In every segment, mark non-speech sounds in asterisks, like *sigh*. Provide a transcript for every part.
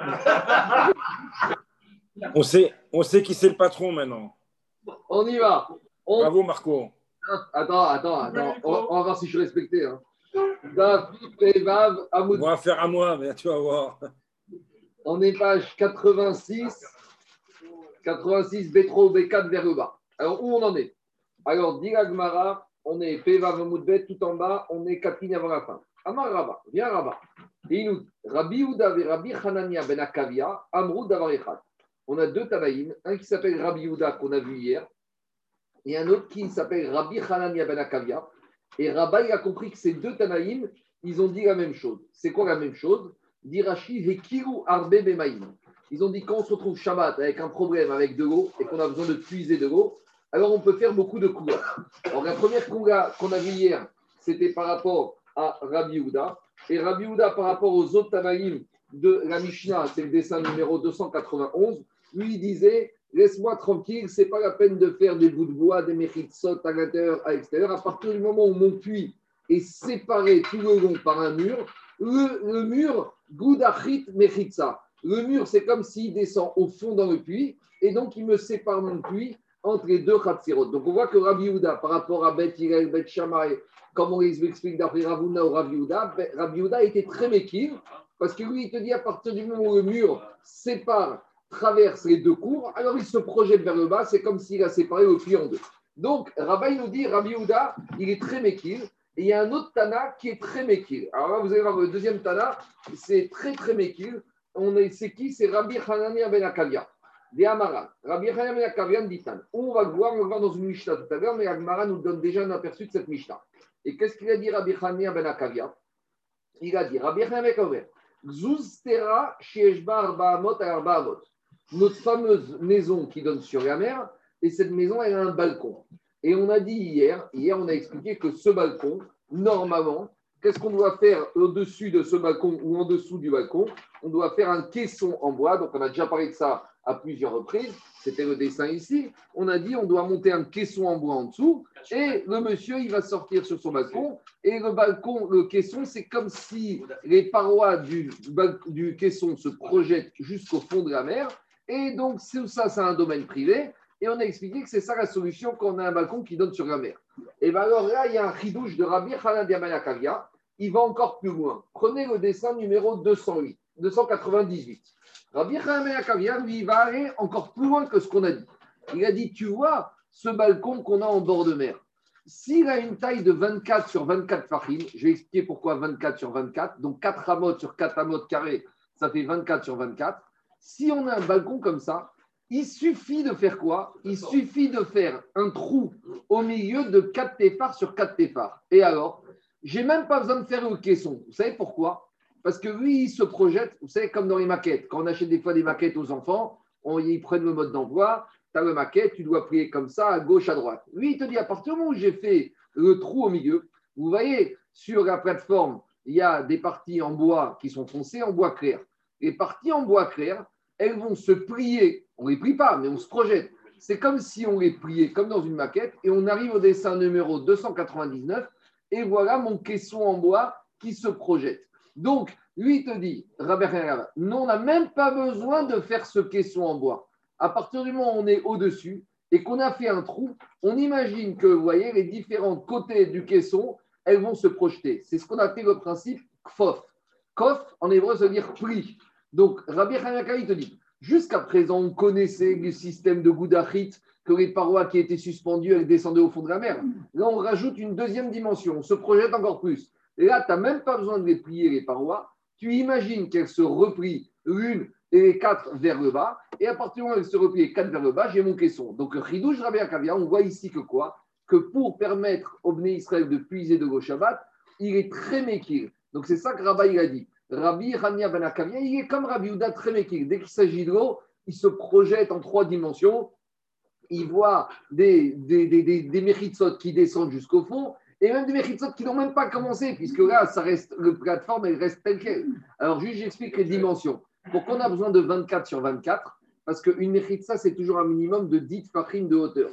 *laughs* On sait, on sait qui c'est le patron maintenant. On y va. On- Bravo, Marco. Attends, attends, attends. On, va- on va voir si je suis respecté. Hein. On va faire à moi, mais tu vas voir. On est page 86. 86, Betro, B4 vers le bas. Alors, où on en est? Alors, Dira Gmara, on est Pevav, Hamoud, tout en bas. On est 4 lignes avant la fin. Amar Rabba, viens Rabba. Et il nous dit Rabbi Ouda et Rabbi Hanania ben Akavia, Amrou. On a deux Tanaïm, un qui s'appelle Rabbi Ouda qu'on a vu hier, et un autre qui s'appelle Rabbi Hanania ben Akavia. Et Rabba, il a compris que ces deux Tanaïm, ils ont dit la même chose. C'est quoi la même chose? Dit Hekiru Arbe Bemaïm. Ils ont dit quand on se retrouve Shabbat avec un problème avec de l'eau et qu'on a besoin de puiser de l'eau, alors on peut faire beaucoup de coups. Alors la première kouga qu'on a vue hier, c'était par rapport à Rabbi Houda. Et Rabbi Houda, par rapport aux autres Tanaïm de la Mishnah, c'est le dessin numéro 291, lui disait Laisse-moi tranquille, c'est pas la peine de faire des bouts de bois, des méritsot à l'intérieur, à l'extérieur. À partir du moment où mon puits est séparé tout le long par un mur, le, le mur, Goudachit Mechitsa. Le mur, c'est comme s'il descend au fond dans le puits, et donc il me sépare mon puits entre les deux Khatsirot. Donc on voit que Rabbi Houda, par rapport à Bet Hillel, Bet Shammai, comme on explique d'après Ravuna ou Rabbi Houda, Ben- Rabbi Houda était très méquille, parce que lui, il te dit à partir du moment où le mur sépare, traverse les deux cours, alors il se projette vers le bas, c'est comme s'il a séparé le puits en deux. Donc, Rabbi nous dit, Rabbi Houda, il est très méquille, et il y a un autre Tana qui est très méquille. Alors là, vous allez voir, le deuxième Tana, c'est très très est, c'est qui? C'est Rabbi Hanania ben Akavia. Des Amara. Rabbi Hanania ben. On va voir, on va dans une Mishnah tout à l'heure, mais Agmara nous donne déjà un aperçu de cette Mishnah. Et qu'est-ce qu'il a dit Rabbi Hanania ben Akavia Il a dit Rabbi Hanania ben Akavia. Zuz tera sheeshba arba amot à arba amot. Notre fameuse maison qui donne sur la mer, et cette maison, elle a un balcon. Et on a dit hier, hier on a expliqué que ce balcon, normalement, qu'est-ce qu'on doit faire au-dessus de ce balcon ou en dessous du balcon? On doit faire un caisson en bois. Donc on a déjà parlé de ça à plusieurs reprises. C'était le dessin ici. On a dit on doit monter un caisson en bois en dessous. Et le monsieur, il va sortir sur son balcon. Et le balcon, le caisson, c'est comme si les parois du, du caisson se projettent jusqu'au fond de la mer. Et donc, c'est- ça, c'est un domaine privé. Et on a expliqué que c'est ça la solution quand on a un balcon qui donne sur la mer. Et bien alors là, il y a un chidouche de Rabbi Hanan Diamanakavia. Il va encore plus loin. Prenez le dessin numéro 208, 298. Rabbi Diamanakavia, lui, il va aller encore plus loin que ce qu'on a dit. Il a dit, tu vois, ce balcon qu'on a en bord de mer, s'il a une taille de 24 sur 24 farines, je vais expliquer pourquoi 24 sur 24, donc 4 amotes sur 4 amotes carrés, ça fait 24 sur 24. Si on a un balcon comme ça, il suffit de faire quoi? Il suffit de faire un trou au milieu de 4 téphars sur 4 téphars. Et alors, j'ai même pas besoin de faire le caisson. Vous savez pourquoi? Parce que lui, il se projette, vous savez, comme dans les maquettes. Quand on achète des fois des maquettes aux enfants, on, ils prennent le mode d'emploi, tu as le maquette, tu dois plier comme ça, à gauche, à droite. Lui, il te dit, à partir du moment où j'ai fait le trou au milieu, vous voyez, sur la plateforme, il y a des parties en bois qui sont foncées, en bois clair. Les parties en bois clair, elles vont se plier. On ne les plie pas, mais on se projette. C'est comme si on les pliait comme dans une maquette et on arrive au dessin numéro 299 et voilà mon caisson en bois qui se projette. Donc, lui, te dit, non, on n'a même pas besoin de faire ce caisson en bois. À partir du moment où on est au-dessus et qu'on a fait un trou, on imagine que, vous voyez, les différents côtés du caisson, elles vont se projeter. C'est ce qu'on appelle le principe kfof. Kof, en hébreu, ça veut dire pli. Donc, Rabbi Hanaka, il te dit, jusqu'à présent, on connaissait le système de Goudachit, que les parois qui étaient suspendues, elles descendaient au fond de la mer. Là, on rajoute une deuxième dimension, on se projette encore plus. Là, tu n'as même pas besoin de les plier, les parois. Tu imagines qu'elles se replient l'une et les quatre vers le bas. Et à partir du moment où elles se replient les quatre vers le bas, j'ai mon caisson. Donc, Ridouche Rabbi Akavia, on voit ici que quoi? Que pour permettre au Bné Israël de puiser de Shabbat, il est très méquille. Donc, c'est ça que Rabbi a dit. Rabbi Rania Ben Akavia, il est comme Rabbi Ouda très méquille. Dès qu'il s'agit de l'eau, il se projette en trois dimensions. Il voit des, des, qui descendent jusqu'au fond et même des méritsot qui n'ont même pas commencé, puisque là, ça reste, le plateforme, elle reste telle qu'elle. Alors, juste, j'explique les dimensions. Pourquoi on a besoin de 24 sur 24 Parce qu'une méritza, c'est toujours un minimum de 10 farines de hauteur.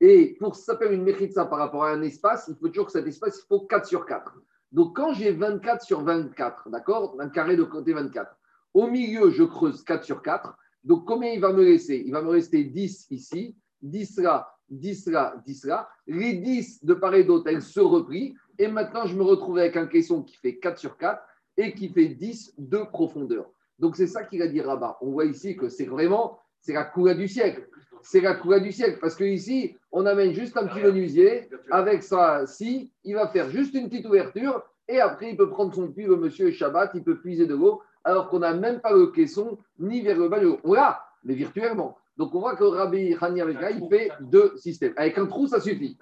Et pour s'appeler une méritza par rapport à un espace, il faut toujours que cet espace, il faut 4 sur 4. Donc, quand j'ai 24 sur 24, d'accord? Un carré de côté 24. Au milieu, je creuse 4 sur 4. Donc, combien il va me laisser Il va me rester 10 ici, 10 là, 10 là, 10 là. Les 10 de part et d'autre, elles se replient. Et maintenant, je me retrouve avec un caisson qui fait 4 sur 4 et qui fait 10 de profondeur. Donc, c'est ça qu'il a dit Rabat. On voit ici que c'est vraiment, c'est la couleur du siècle. C'est la couleur du siècle. Parce que ici, on amène juste un petit menuisier avec ça. Si, il va faire juste une petite ouverture et après, il peut prendre son puits, le monsieur Shabbat, il peut puiser de l'eau alors qu'on n'a même pas le caisson ni vers le bas de l'eau. On mais virtuellement. Donc, on voit que Rabbi Hani avec il fait deux systèmes. Avec un trou, ça suffit.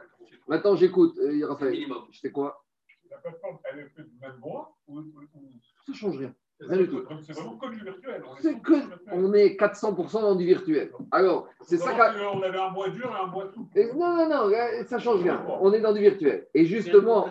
Maintenant, j'écoute, euh, Raphaël. Je sais quoi? La plateforme, elle est faite du même bois ou, Ça ne change rien. Rien du tout. C'est vraiment comme du virtuel. On, que, on est 400% dans du virtuel. Alors, c'est ça. On avait un bois dur et un bois tout. non, non, non, ça change rien. On est dans du virtuel. Et justement,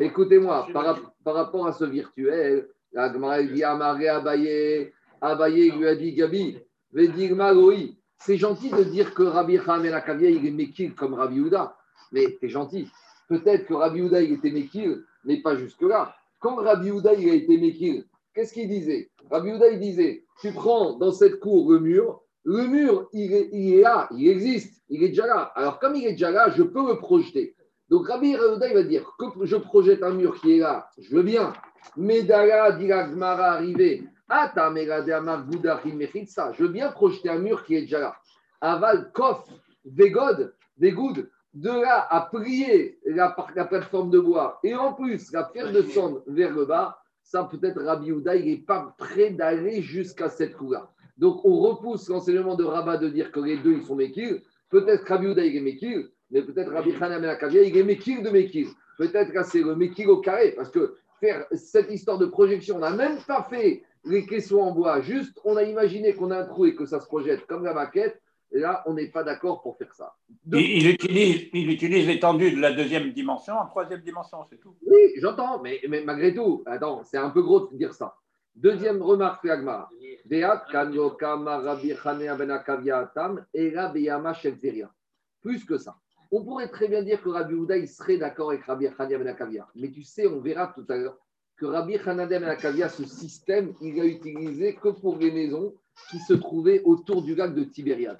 écoutez-moi, par, par, rapport à ce virtuel, la dit Amaré Abaye, Abaye lui a dit Gabi, Vedigma oui. C'est gentil de dire que Rabbi Khan el il est Mekil comme Rabbi Houda, mais c'est gentil. Peut-être que Rabbi Houda, il était Mekil, mais pas jusque-là. Quand Rabbi Houda, il a été Mekil, qu'est-ce qu'il disait? Rabbi Houda, il disait Tu prends dans cette cour le mur, le mur, il est, là, il existe, il est déjà là. Alors, comme il est déjà là, je peux le projeter. Donc, Rabbi Houda, il va dire que je projette un mur qui est là, je veux bien. Mais Dara, dit arrivé, je veux bien projeter un mur qui est déjà là. Aval, Kof, Vegod, Vegoud, de là à plier la, la, plateforme de bois et en plus la faire descendre vers le bas, ça peut-être Rabbi Houda, il n'est pas prêt d'aller jusqu'à cette coup-là. Donc on repousse l'enseignement de Rabat de dire que les deux ils sont Mekil. Peut-être Rabbi Houda il est Mekil, mais peut-être Rabbi Hanan ben il est Mekil de Mekil. Peut-être que c'est le Mekil au carré, parce que faire cette histoire de projection, on n'a même pas fait les caissons en bois, juste on a imaginé qu'on a un trou et que ça se projette comme la maquette, et là, on n'est pas d'accord pour faire ça. il, utilise, il utilise l'étendue de la deuxième dimension en troisième dimension, c'est tout. Oui, j'entends, mais, mais, malgré tout, attends, c'est un peu gros de dire ça. Deuxième remarque, Agmar. Plus que ça. On pourrait très bien dire que Rabbi Houda, il serait d'accord avec Rabbi Hania Ben Mais tu sais, on verra tout à l'heure que Rabbi Hanadem Ben ce système, il a utilisé que pour les maisons qui se trouvaient autour du lac de Tibériade.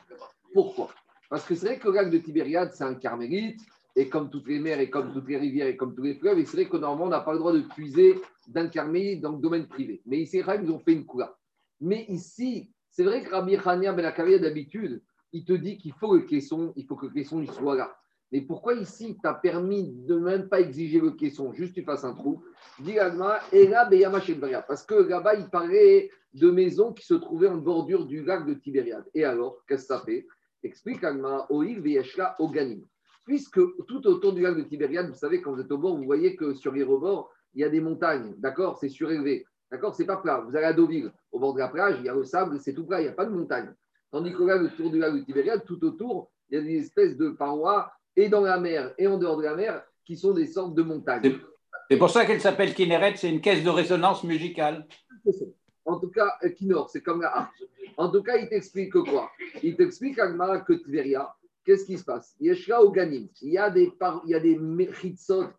Pourquoi? Parce que c'est vrai que le lac de Tibériade, c'est un carmélite, et comme toutes les mers, et comme toutes les rivières, et comme tous les fleuves, et c'est vrai que normalement, on n'a pas le droit de puiser d'un carmélite dans le domaine privé. Mais ici, ils ont fait une coula. Mais ici, c'est vrai que Rabbi Hania Ben d'habitude, il te dit qu'il faut le caisson, il faut que le caisson il soit là. Mais pourquoi ici, tu as permis de même pas exiger le caisson, juste tu fasses un trou. Dis et là, Parce que là-bas, il parlait de maisons qui se trouvaient en bordure du lac de Tibériade. Et alors, qu'est-ce que ça fait? Explique Agma, Oil, Veshla, Oganim. Puisque tout autour du lac de Tibériade, vous savez, quand vous êtes au bord, vous voyez que sur les il y a des montagnes, d'accord? C'est surélevé, d'accord? C'est pas plat. Vous allez à Deauville, au bord de la plage, il y a le sable, c'est tout plat, il n'y a pas de montagne. Tandis que là, autour du lac de Tibériade, tout autour, il y a des espèces de parois et dans la mer et en dehors de la mer, qui sont des sortes de montagnes. C'est pour ça qu'elle s'appelle Kinneret, c'est une caisse de résonance musicale. En tout cas, Kinor, c'est comme la En tout cas, il t'explique quoi? Il t'explique Agmara que Tveria, qu'est-ce qui se passe? Yeshra au Ganim, il y a des, il y a des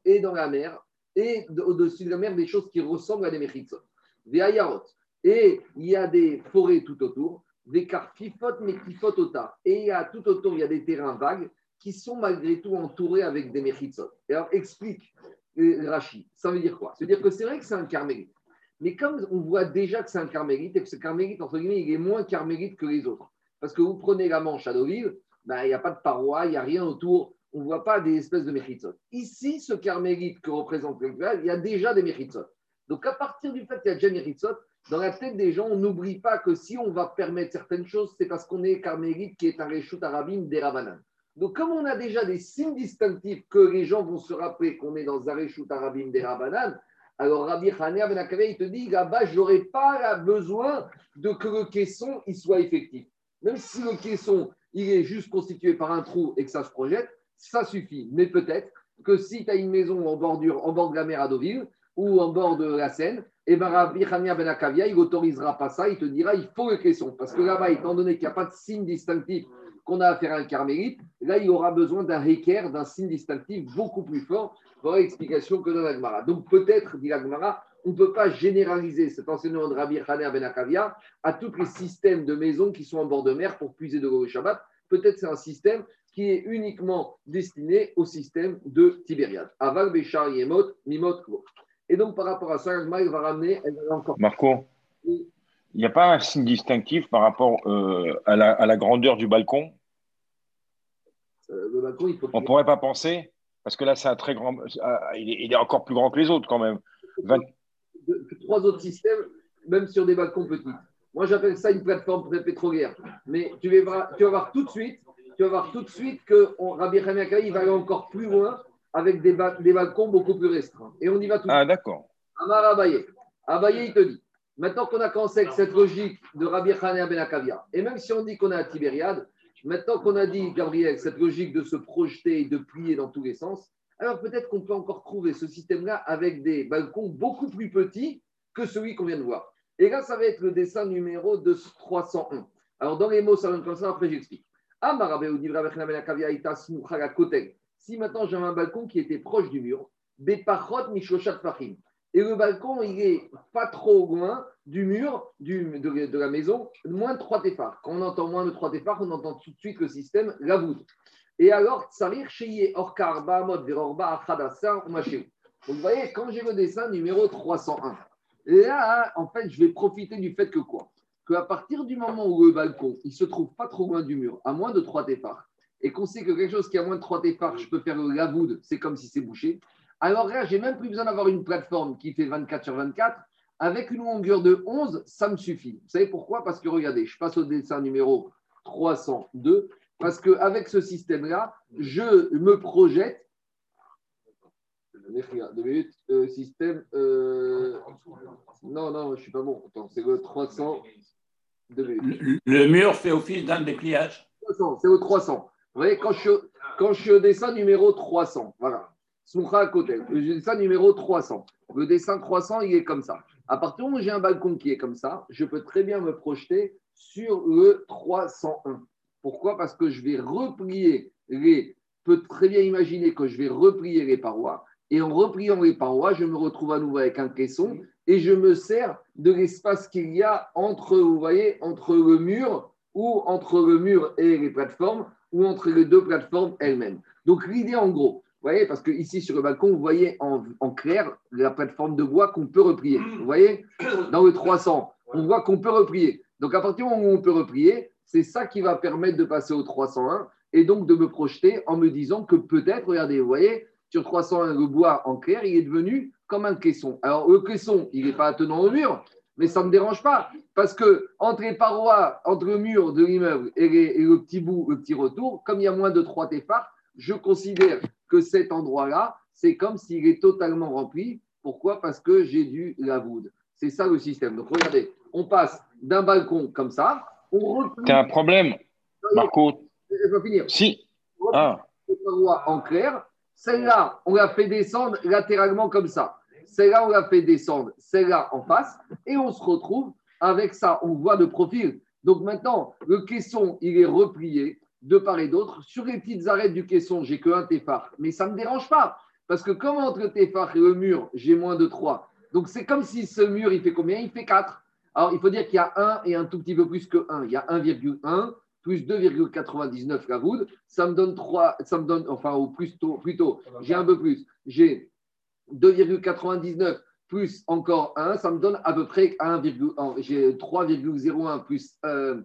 et dans la mer, et au-dessus de la mer, des choses qui ressemblent à des mechitsot. Des ayarot. Et il y a des forêts tout autour, des carfifot, mais kifot ota. Et il y a tout autour, il y a des terrains vagues qui sont malgré tout entourés avec des mechitsot. alors, explique euh, Rashi, ça veut dire quoi? Ça veut dire que c'est vrai que c'est un carmélite. Mais comme on voit déjà que c'est un carmélite, et que ce carmélite, entre guillemets, il est moins carmélite que les autres. Parce que vous prenez la Manche à Deauville, ben, il n'y a pas de paroi, il n'y a rien autour, on ne voit pas des espèces de mechitsot. Ici, ce carmélite que représente le il y a déjà des mechitsot. Donc, à partir du fait qu'il y a déjà des mechitsot, dans la tête des gens, on n'oublie pas que si on va permettre certaines choses, c'est parce qu'on est carmélite qui est un réchout arabim des Ravanan. Donc, comme on a déjà des signes distinctifs que les gens vont se rappeler qu'on est dans Zareshut Arabim des Rabanan, alors Rabbi Hanea Ben il te dit là-bas, je n'aurai pas besoin de que le caisson il soit effectif. Même si le caisson il est juste constitué par un trou et que ça se projette, ça suffit. Mais peut-être que si tu as une maison en bordure, en bord de la mer à Deauville ou en bord de la Seine, et eh ben Rabbi Hanea Ben il n'autorisera pas ça, il te dira il faut le caisson. Parce que là-bas, étant donné qu'il n'y a pas de signe distinctif qu'on a affaire à un carmélite, là, il aura besoin d'un réquer, d'un signe distinctif beaucoup plus fort. Voilà l'explication que donne Agmara. Donc, peut-être, dit Agmara, on ne peut pas généraliser cet enseignement de Rabbi Haner Ben Akavia à tous les systèmes de maisons qui sont en bord de mer pour puiser de l'eau au Shabbat. Peut-être c'est un système qui est uniquement destiné au système de Tibériade. Aval, Béchar, Yemot, Mimot. Et donc, par rapport à ça, elle va ramener, elle va encore. Marco, il n'y a pas un signe distinctif par rapport euh, à, la, à, la, grandeur du balcon? Le balcon, il faut. On ne pourrait pas penser, parce que là, c'est un très grand. Il est, il est, encore plus grand que les autres quand même. 20... De, trois autres systèmes, même sur des balcons petits. Moi, j'appelle ça une plateforme pétrolière. Mais tu vas, voir, tu vas voir tout de suite, tu vas voir tout de suite que on, Rabbi il va aller encore plus loin avec des, des, balcons beaucoup plus restreints. Et on y va tout de Ah, suite. d'accord. Amar Abaye. Abaye, il te dit, maintenant qu'on a commencé avec cette logique de Rabbi Hanea Ben Akavia, et même si on dit qu'on est à Tibériade, maintenant qu'on a dit, Gabriel, cette logique de se projeter et de plier dans tous les sens, alors peut-être qu'on peut encore trouver ce système-là avec des balcons beaucoup plus petits que celui qu'on vient de voir. Et là, ça va être le dessin numéro de 301. Alors, dans les mots, ça donne comme ça, après j'explique. Si maintenant j'avais un balcon qui était proche du mur, et le balcon, il est pas trop loin du mur de, la maison, moins de 3 téphars. Quand on entend moins de 3 téphars, on entend tout de suite le système Lavoud. Et alors, Tsarir Sheye Orkar Bahamot Verorba Achadasa Umasheu. Donc, vous voyez, quand j'ai le dessin numéro 301, là, en fait, je vais profiter du fait que quoi? Qu'à partir du moment où le balcon, il se trouve pas trop loin du mur, à moins de 3 téphars, et qu'on sait que quelque chose qui a moins de 3 téphars, je peux faire le lavoud, c'est comme si c'est bouché. Alors là, j'ai même plus besoin d'avoir une plateforme qui fait 24 sur 24. Avec une longueur de 11, ça me suffit. Vous savez pourquoi? Parce que regardez, je passe au dessin numéro 302. Parce qu'avec ce système-là, je me projette. Deux minutes. Euh, système. Euh... Non, non, je ne suis pas bon. Attends, c'est le 300. Le, le, mur fait office d'un dépliage. C'est au 300. Vous voyez, quand je, quand je suis au dessin numéro 300, voilà. À côté. Le dessin numéro 300. Le dessin 300, il est comme ça. À partir du moment où j'ai un balcon qui est comme ça, je peux très bien me projeter sur le 301. Pourquoi? Parce que je vais replier les. peut très bien imaginer que je vais replier les parois. Et en repliant les parois, je me retrouve à nouveau avec un caisson et je me sers de l'espace qu'il y a entre, vous voyez, entre le mur ou entre le mur et les plateformes ou entre les deux plateformes elles-mêmes. Donc l'idée en gros, voyez, parce que ici sur le balcon, vous voyez en, clair la plateforme de bois qu'on peut replier. Vous voyez, dans le 300, on voit qu'on peut replier. Donc à partir du moment où on peut replier, c'est ça qui va permettre de passer au 301 et donc de me projeter en me disant que peut-être, regardez, vous voyez, sur 301, le bois en clair, il est devenu comme un caisson. Alors le caisson, il n'est pas attenant au mur, mais ça ne me dérange pas parce que entre les parois, entre le mur de l'immeuble et, le petit bout, le petit retour, comme il y a moins de 3 téphars, je considère que cet endroit-là, c'est comme s'il est totalement rempli. Pourquoi? Parce que j'ai du lavoud. C'est ça le système. Donc regardez, on passe d'un balcon comme ça, on. T'as un problème, Marco Je vais finir. Si. On Ah, en clair. Celle-là, on l'a fait descendre latéralement comme ça. Celle-là, on l'a fait descendre. Celle-là en face. Et on se retrouve avec ça. On voit de profil. Donc maintenant, le caisson, il est replié de part et d'autre. Sur les petites arêtes du caisson, j'ai que un mais ça ne me dérange pas. Parce que comme entre le téphar et le mur, j'ai moins de 3. Donc c'est comme si ce mur, il fait combien? Il fait 4. Alors il faut dire qu'il y a 1 et un tout petit peu plus que 1. Il y a 1,1 plus 2,99 la. Ça me donne 3, ça me donne, enfin, ou plutôt, plutôt j'ai un peu plus. J'ai 2,99 plus encore 1, ça me donne à peu près 1,1. J'ai 3,01 plus. Euh,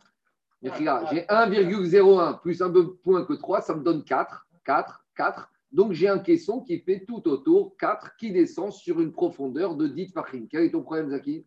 j'ai 1,01 plus un peu point que 3, ça me donne 4, 4, 4. Donc j'ai un caisson qui fait tout autour 4 qui descend sur une profondeur de 10 farines. Quel est ton problème, Zaki?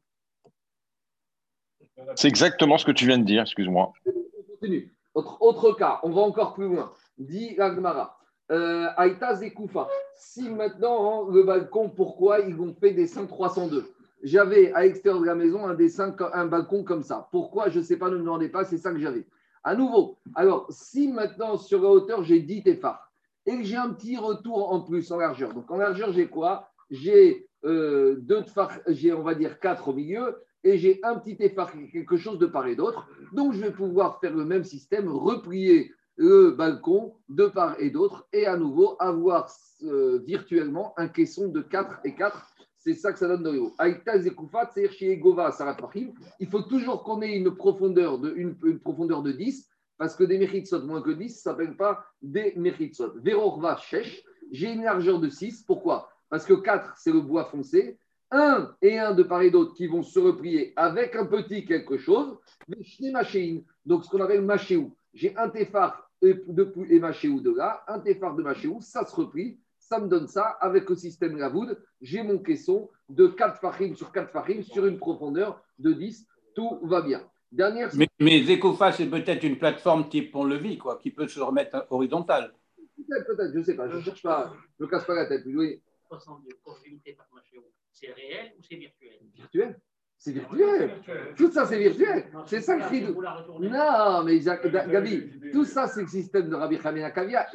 C'est exactement ce que tu viens de dire, excuse-moi. On continue. Autre, autre cas, on va encore plus loin. Dit Agmara. Euh, Aïta Zekoufa. Si maintenant, hein, le balcon, pourquoi ils ont fait dessin 302 J'avais à l'extérieur de la maison un dessin, un balcon comme ça. Pourquoi? Je ne sais pas, ne me demandez pas, c'est ça que j'avais. À nouveau, alors si maintenant sur la hauteur j'ai 10 téphars et que j'ai un petit retour en plus en largeur, donc en largeur j'ai quoi? J'ai euh, deux téphars, j'ai on va dire 4 au milieu et j'ai un petit téphar, quelque chose de part et d'autre. Donc je vais pouvoir faire le même système, replier le balcon de part et d'autre et à nouveau avoir euh, virtuellement un caisson de 4 et 4. C'est ça que ça donne de l'eau. Aïta Zekufat, c'est-à-dire Gova, Sarat il faut toujours qu'on ait une profondeur de, une, profondeur de 10, parce que des Mechitsot moins que 10, ça ne s'appelle pas des Mechitsot. Verorva Shesh, j'ai une largeur de 6. Pourquoi? Parce que 4, c'est le bois foncé. 1 et 1 de part et d'autre qui vont se replier avec un petit quelque chose. Donc, ce qu'on appelle machéou. J'ai un téphare et, de, et machéou de là, un téphare de machéou, ça se replie. Ça me donne ça avec le système Lavoud. J'ai mon caisson de 4 fachim sur 4 fachim sur une profondeur de 10. Tout va bien. Dernière. Mais, mais Zekofa, c'est peut-être une plateforme type pont-levis, quoi, qui peut se remettre horizontal. Peut-être, peut-être, je ne sais pas. Je ne cherche pas, je ne casse pas la tête. Oui. C'est réel ou c'est virtuel? Virtuel. C'est virtuel. Tout ça, c'est virtuel. C'est ça le cri de. Non, mais Gabi, tout ça, c'est le système de Rabbi Hamina Kavia.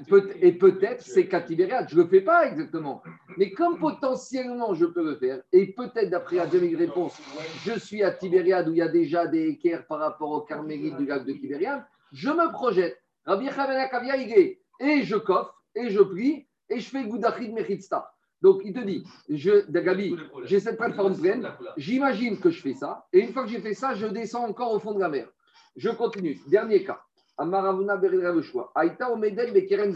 Et peut-être, c'est qu'à Tibériade. Je ne le fais pas exactement. Mais comme potentiellement, je peux le faire, et peut-être, d'après la demi-réponse, je suis à Tibériade où il y a déjà des équerres par rapport au carmélite du lac de Tibériade, je me projette. Rabbi Hamina Kavia, il est. Et je coffre, et je prie, et je fais Goudachid Mechitsta. Donc, il te dit, je, Gabi, j'ai cette plateforme pleine, j'imagine que je fais ça, et une fois que j'ai fait ça, je descends encore au fond de la mer. Je continue. Dernier cas. Amaravuna le choix. Aïta Omedel Bekeren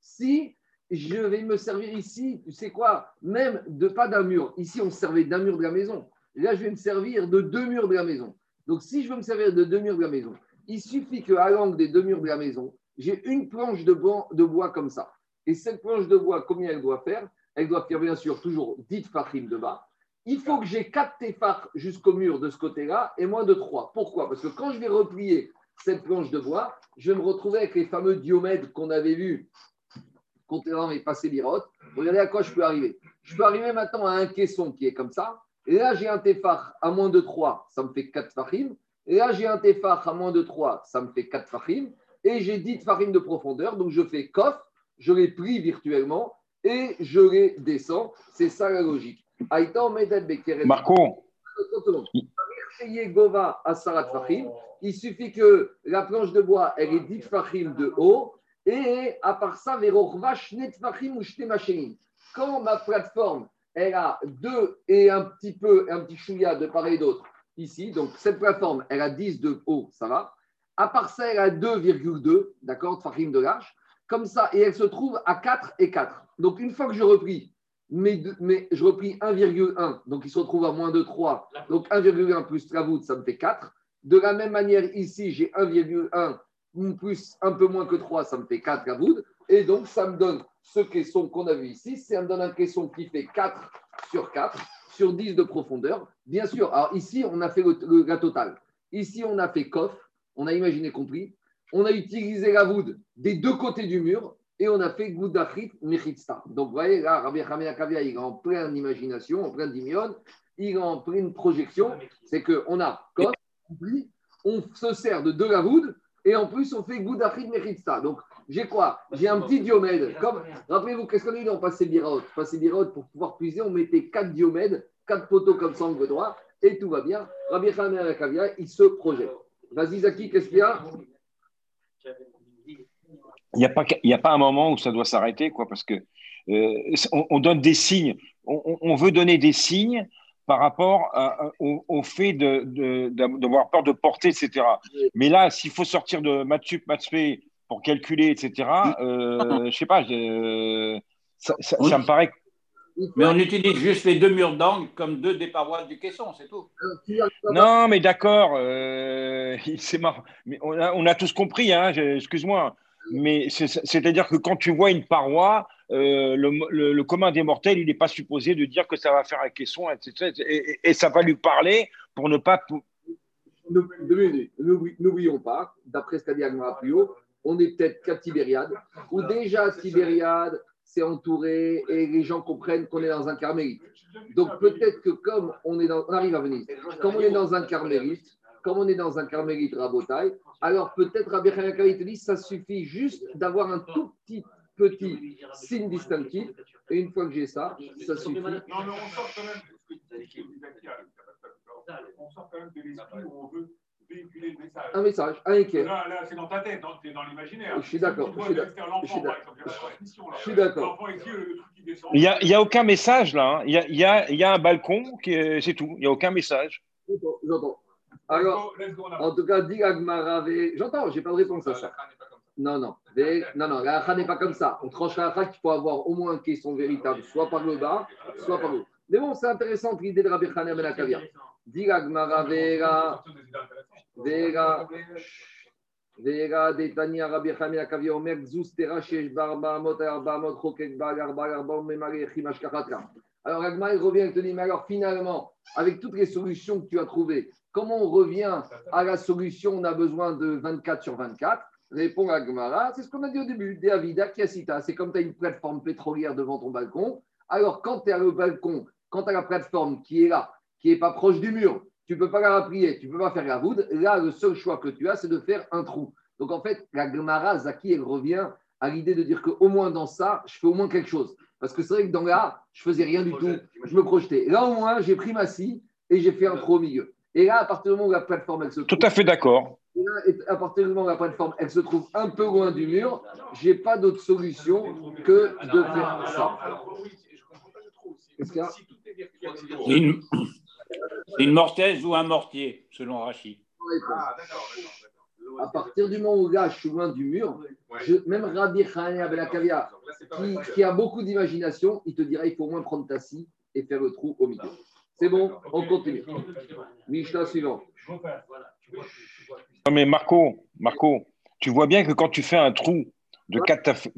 Si je vais me servir ici, tu sais quoi, même de pas d'un mur. Ici, on se servait d'un mur de la maison. Là, je vais me servir de deux murs de la maison. Donc, si je veux me servir de deux murs de la maison, il suffit qu'à l'angle des deux murs de la maison, j'ai une planche de bois, de bois comme ça. Et cette planche de bois, combien elle doit faire? Elle doit faire bien sûr toujours 10 fachim de bas. Il faut que j'ai 4 téfars jusqu'au mur de ce côté-là et moins de 3. Pourquoi? Parce que quand je vais replier cette planche de bois, je vais me retrouver avec les fameux diomèdes qu'on avait vus quand on est passé l'Irote. Regardez à quoi je peux arriver. Je peux arriver maintenant à un caisson qui est comme ça. Et là, j'ai un téphar à moins de 3, ça me fait 4 fachim. Et là, j'ai un téphar à moins de 3, ça me fait 4 fachim. Et j'ai 10 fachim de profondeur. Donc, je fais coffre, je les plie virtuellement et je les descends. C'est ça la logique. Marco. Il suffit que la planche de bois, elle est 10 fachim de haut, et à part ça, quand ma plateforme, elle a deux et un petit peu, un petit chouïa de part et d'autre ici, donc cette plateforme, elle a 10 de haut, ça va. À part ça, elle a 2,2, d'accord, fachim de large comme ça, et elle se trouve à 4 et 4. Donc, une fois que je replie, mais, je replie 1,1, donc il se retrouve à moins de 3. Donc, 1,1 plus voûte, ça me fait 4. De la même manière, ici, j'ai 1,1 plus un peu moins que 3, ça me fait 4 la voûte. Et donc, ça me donne ce caisson qu'on a vu ici. Ça me donne un caisson qui fait 4 sur 4, sur 10 de profondeur. Bien sûr, alors ici, on a fait le, totale. Ici, on a fait coffre, on a imaginé compris on a utilisé la voûte des deux côtés du mur et on a fait Goudachit Mechitsta. Donc, vous voyez, là, Rabbi Hamia Kavia, il est en pleine imagination, en plein dimion, il est en pleine projection. C'est qu'on a, comme on se sert de deux la voûte et en plus, on fait Goudachit Mechitsta. Donc, j'ai quoi? J'ai un petit diomède. Comme, rappelez-vous, qu'est-ce qu'on a eu dans Passé Biraot Passé Biraot, pour pouvoir puiser, on mettait quatre diomèdes, quatre poteaux comme ça, angle droit, et tout va bien. Rabbi Hamia Kavia, il se projette. Vas-y, Zaki, qu'est-ce qu'il y a? Il n'y a, pas, a pas un moment où ça doit s'arrêter, quoi, parce que euh, on, donne des signes, on, veut donner des signes par rapport au, fait d'avoir de, peur de porter, etc. Mais là, s'il faut sortir de Matsup, Matsup pour calculer, etc., euh, je sais pas, ça, ça, me paraît. Mais on utilise juste les deux murs d'angle comme deux des parois du caisson, c'est tout. Non, mais d'accord, euh, *laughs* c'est marrant. Mais on a, on a tous compris, hein, excuse-moi. Mais c'est-à-dire que quand tu vois une paroi, euh, le, commun des mortels, il n'est pas supposé de dire que ça va faire un caisson, etc. Et, ça va lui parler pour ne pas. N'oublions pas, d'après ce qu'a dit Agmara plus haut, on est peut-être qu'à Tibériade, où déjà Tibériade, c'est entouré et les gens comprennent qu'on est dans un carmélite. Donc peut-être que comme on est dans, on arrive à venir, comme on est dans un carmélite, comme on est dans un carmélite rabotaille, alors peut-être Rabbi te dit ça suffit juste d'avoir un tout petit petit signe distinctif et une fois que j'ai ça, ça suffit. Non, mais on sort quand même de l'esprit où on veut véhiculer le message. Un message, un équerre. Là, là c'est dans ta tête, dans, t'es dans l'imaginaire. Je suis d'accord, je suis l'enfant, je suis d'accord. Il n'y a, y a aucun message là. hein. Il y, a, il y, a, il y a un balcon, qui est- c'est tout. Il n'y a aucun message. J'entends, Alors, en tout cas, dit j'entends, j'ai pas de réponse à ça. Non, non. Non, non, la halakha n'est pas comme ça. On tranche la halakha qu'il faut avoir au moins un caisson véritable, soit par le bas, soit par le haut. Mais bon, c'est intéressant l'idée de Rabbi Chaner Ben Akavia. Dit Agmara, Vera, Vera, Detania, Rabbi Shesh, Barba, Amot, Arba, Amot, Chokek, Bag, Arba, Arba, Omemari, Chimash. Alors, Agmara, il revient et te dit, mais alors finalement, avec toutes les solutions que tu as trouvées, comment on revient à la solution on a besoin de 24 sur 24 Répond Agmara, c'est ce qu'on a dit au début, des Avida Kiasita. C'est comme tu as une plateforme pétrolière devant ton balcon. Alors, quand tu es à le balcon, quand tu as la plateforme qui est là, qui n'est pas proche du mur, tu ne peux pas la rapplier, tu ne peux pas faire la voûte. Là, le seul choix que tu as, c'est de faire un trou. Donc, en fait, la Gemara, Zaki, elle revient à l'idée de dire qu'au moins dans ça, je fais au moins quelque chose. Parce que c'est vrai que dans là, je faisais rien du tout, je me projetais. Là, au moins, j'ai pris ma scie et j'ai fait un trou au milieu. Et là, à partir du moment où la plateforme, elle se Tout trouve, à fait d'accord. et là, à partir du moment où la plateforme, elle se trouve un peu loin du mur, j'ai pas d'autre solution que de faire ça. Alors, oui, je comprends pas trop. Si- tout est vertical, C'est une, mortaise ou un mortier, selon Rachid. Ah. À partir du moment où là, je suis loin du mur, Ouais. je- même Rabbi Hanania Akavia, Donc là, c'est pas qui, a beaucoup d'imagination, il te dira il faut au moins prendre ta scie et faire le trou au milieu. C'est bon, on continue. Mishnah suivant. Non, mais Marco, Marco, tu vois bien que quand tu fais un trou de 4,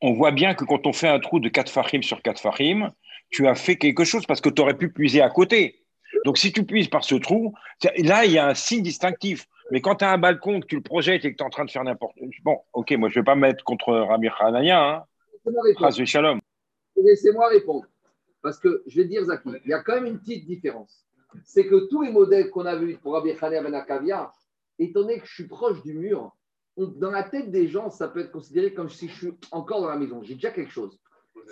on voit bien que quand on fait un trou de 4 fahim sur 4 fahim, tu as fait quelque chose parce que tu aurais pu puiser à côté. Donc, si tu puises par ce trou, là, il y a un signe distinctif. Mais quand tu as un balcon, que tu le projettes et que tu es en train de faire n'importe Bon, ok, moi, je ne vais pas me mettre contre Rami Hanania, hein. Laissez-moi répondre. Chas Shalom. Laissez-moi répondre. Parce que je vais dire, Zaki, il y a quand même une petite différence. C'est que tous les modèles qu'on a vus pour Rabbi Hanania Ben Akavia, étant donné que je suis proche du mur, on- dans la tête des gens, ça peut être considéré comme si je suis encore dans la maison. J'ai déjà quelque chose.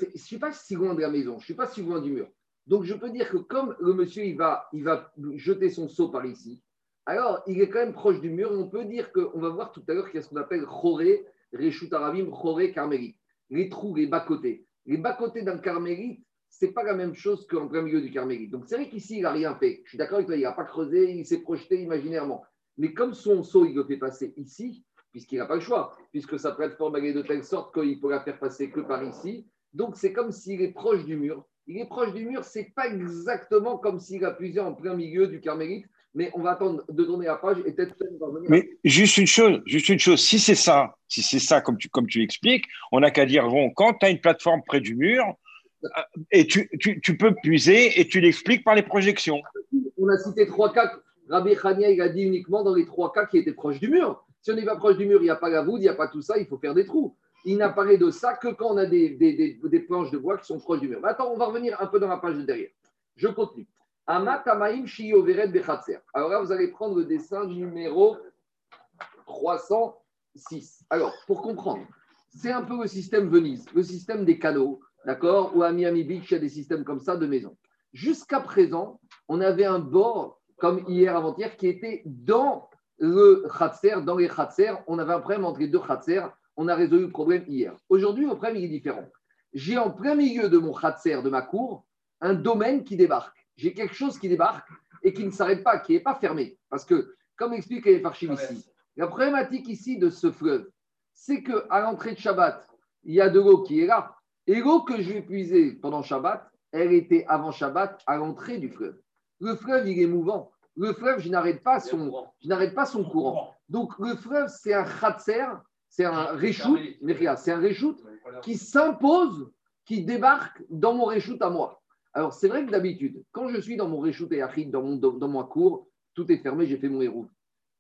Je ne suis pas si loin de la maison, je ne suis pas si loin du mur. Donc je peux dire que comme le monsieur il va, il va jeter son seau par ici, alors il est quand même proche du mur. On peut dire qu'on va voir tout à l'heure qu'il y a ce qu'on appelle Choré, Reshut Aravim, Choré, Carmélite. Les trous, les bas-côtés. Les bas-côtés d'un carmélite, c'est pas la même chose qu'en plein milieu du carmélite. Donc c'est vrai qu'ici, il n'a rien fait. Je suis d'accord avec toi, il n'a pas creusé, il s'est projeté imaginairement. Mais comme son seau, il le fait passer ici, puisqu'il n'a pas le choix, puisque sa plateforme elle est de telle sorte qu'il peut la faire passer que par ici. Donc c'est comme s'il est proche du mur. Il est proche du mur, c'est pas exactement comme s'il appuyait en plein milieu du carmélite, mais on va attendre de tourner la page et peut-être. Mais juste une chose, juste une chose, si c'est ça, si c'est ça comme tu, comme tu expliques, on n'a qu'à dire, bon, quand tu as une plateforme près du mur, euh, et tu, tu, tu peux puiser et tu l'expliques par les projections. on a cité trois cas. Rabbi Chania, il a dit uniquement dans les trois cas qui étaient proches du mur. Si on n'est pas proche du mur, il n'y a pas la voûte, il n'y a pas tout ça, il faut faire des trous. Il n'apparaît de ça que quand on a des, planches de bois qui sont proches du mur. Mais attends, on va revenir un peu dans la page de derrière. Je continue. Alors là, vous allez prendre le dessin numéro 306. Alors, pour comprendre, c'est un peu le système Venise, le système des canaux, d'accord Ou à Miami Beach, il y a des systèmes comme ça de maisons. Jusqu'à présent, on avait un bord, comme hier avant-hier, qui était dans le Khatser, dans les Khatser. On avait un problème entre les deux Khatser. On a résolu le problème hier. Aujourd'hui, le problème il est différent. J'ai en plein milieu de mon Khatser, de ma cour, un domaine qui débarque. J'ai quelque chose qui débarque et qui ne s'arrête pas, qui n'est pas fermé. Parce que, comme explique les Farchim ici, la problématique ici de ce fleuve, c'est qu'à l'entrée de Shabbat, il y a de l'eau qui est là. Et l'eau que je vais puiser pendant Shabbat, elle était avant Shabbat à l'entrée du fleuve. Le fleuve, il est mouvant. Le fleuve, je n'arrête pas son, je n'arrête pas son courant. Donc le fleuve, c'est un khatser, c'est un réchout, c'est un réchout qui s'impose, qui débarque dans mon réchout à moi. Alors c'est vrai que d'habitude, quand je suis dans mon réchout et achid, dans, mon, dans ma cour, tout est fermé, j'ai fait mon héros.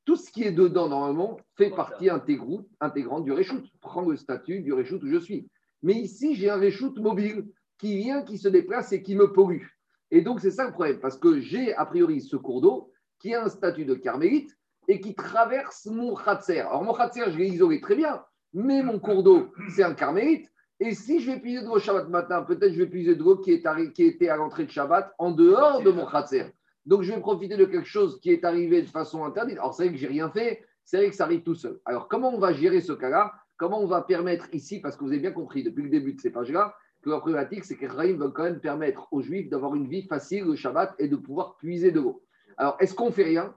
Tout ce qui est dedans, normalement, fait partie intégrante, intégrante du réchout. Prends le statut du réchout où je suis. Mais ici, j'ai un réchout mobile qui vient, qui se déplace et qui me pollue. Et donc, c'est ça le problème, parce que j'ai a priori ce cours d'eau qui a un statut de carmélite et qui traverse mon khatser. Alors, mon khatser, je l'ai isolé très bien, mais mon cours d'eau, c'est un carmélite. Et si je vais puiser de l'eau Shabbat matin, peut-être je vais puiser de l'eau qui, qui était à l'entrée de Shabbat en dehors de mon khatser. Donc, je vais profiter de quelque chose qui est arrivé de façon interdite. Alors, c'est vrai que j'ai rien fait, c'est vrai que ça arrive tout seul. Alors, comment on va gérer ce cas-là? Comment on va permettre ici, parce que vous avez bien compris depuis le début de ces pages-là, la problématique, c'est que Rahim veut quand même permettre aux Juifs d'avoir une vie facile le Shabbat et de pouvoir puiser de l'eau. Alors, est-ce qu'on fait rien?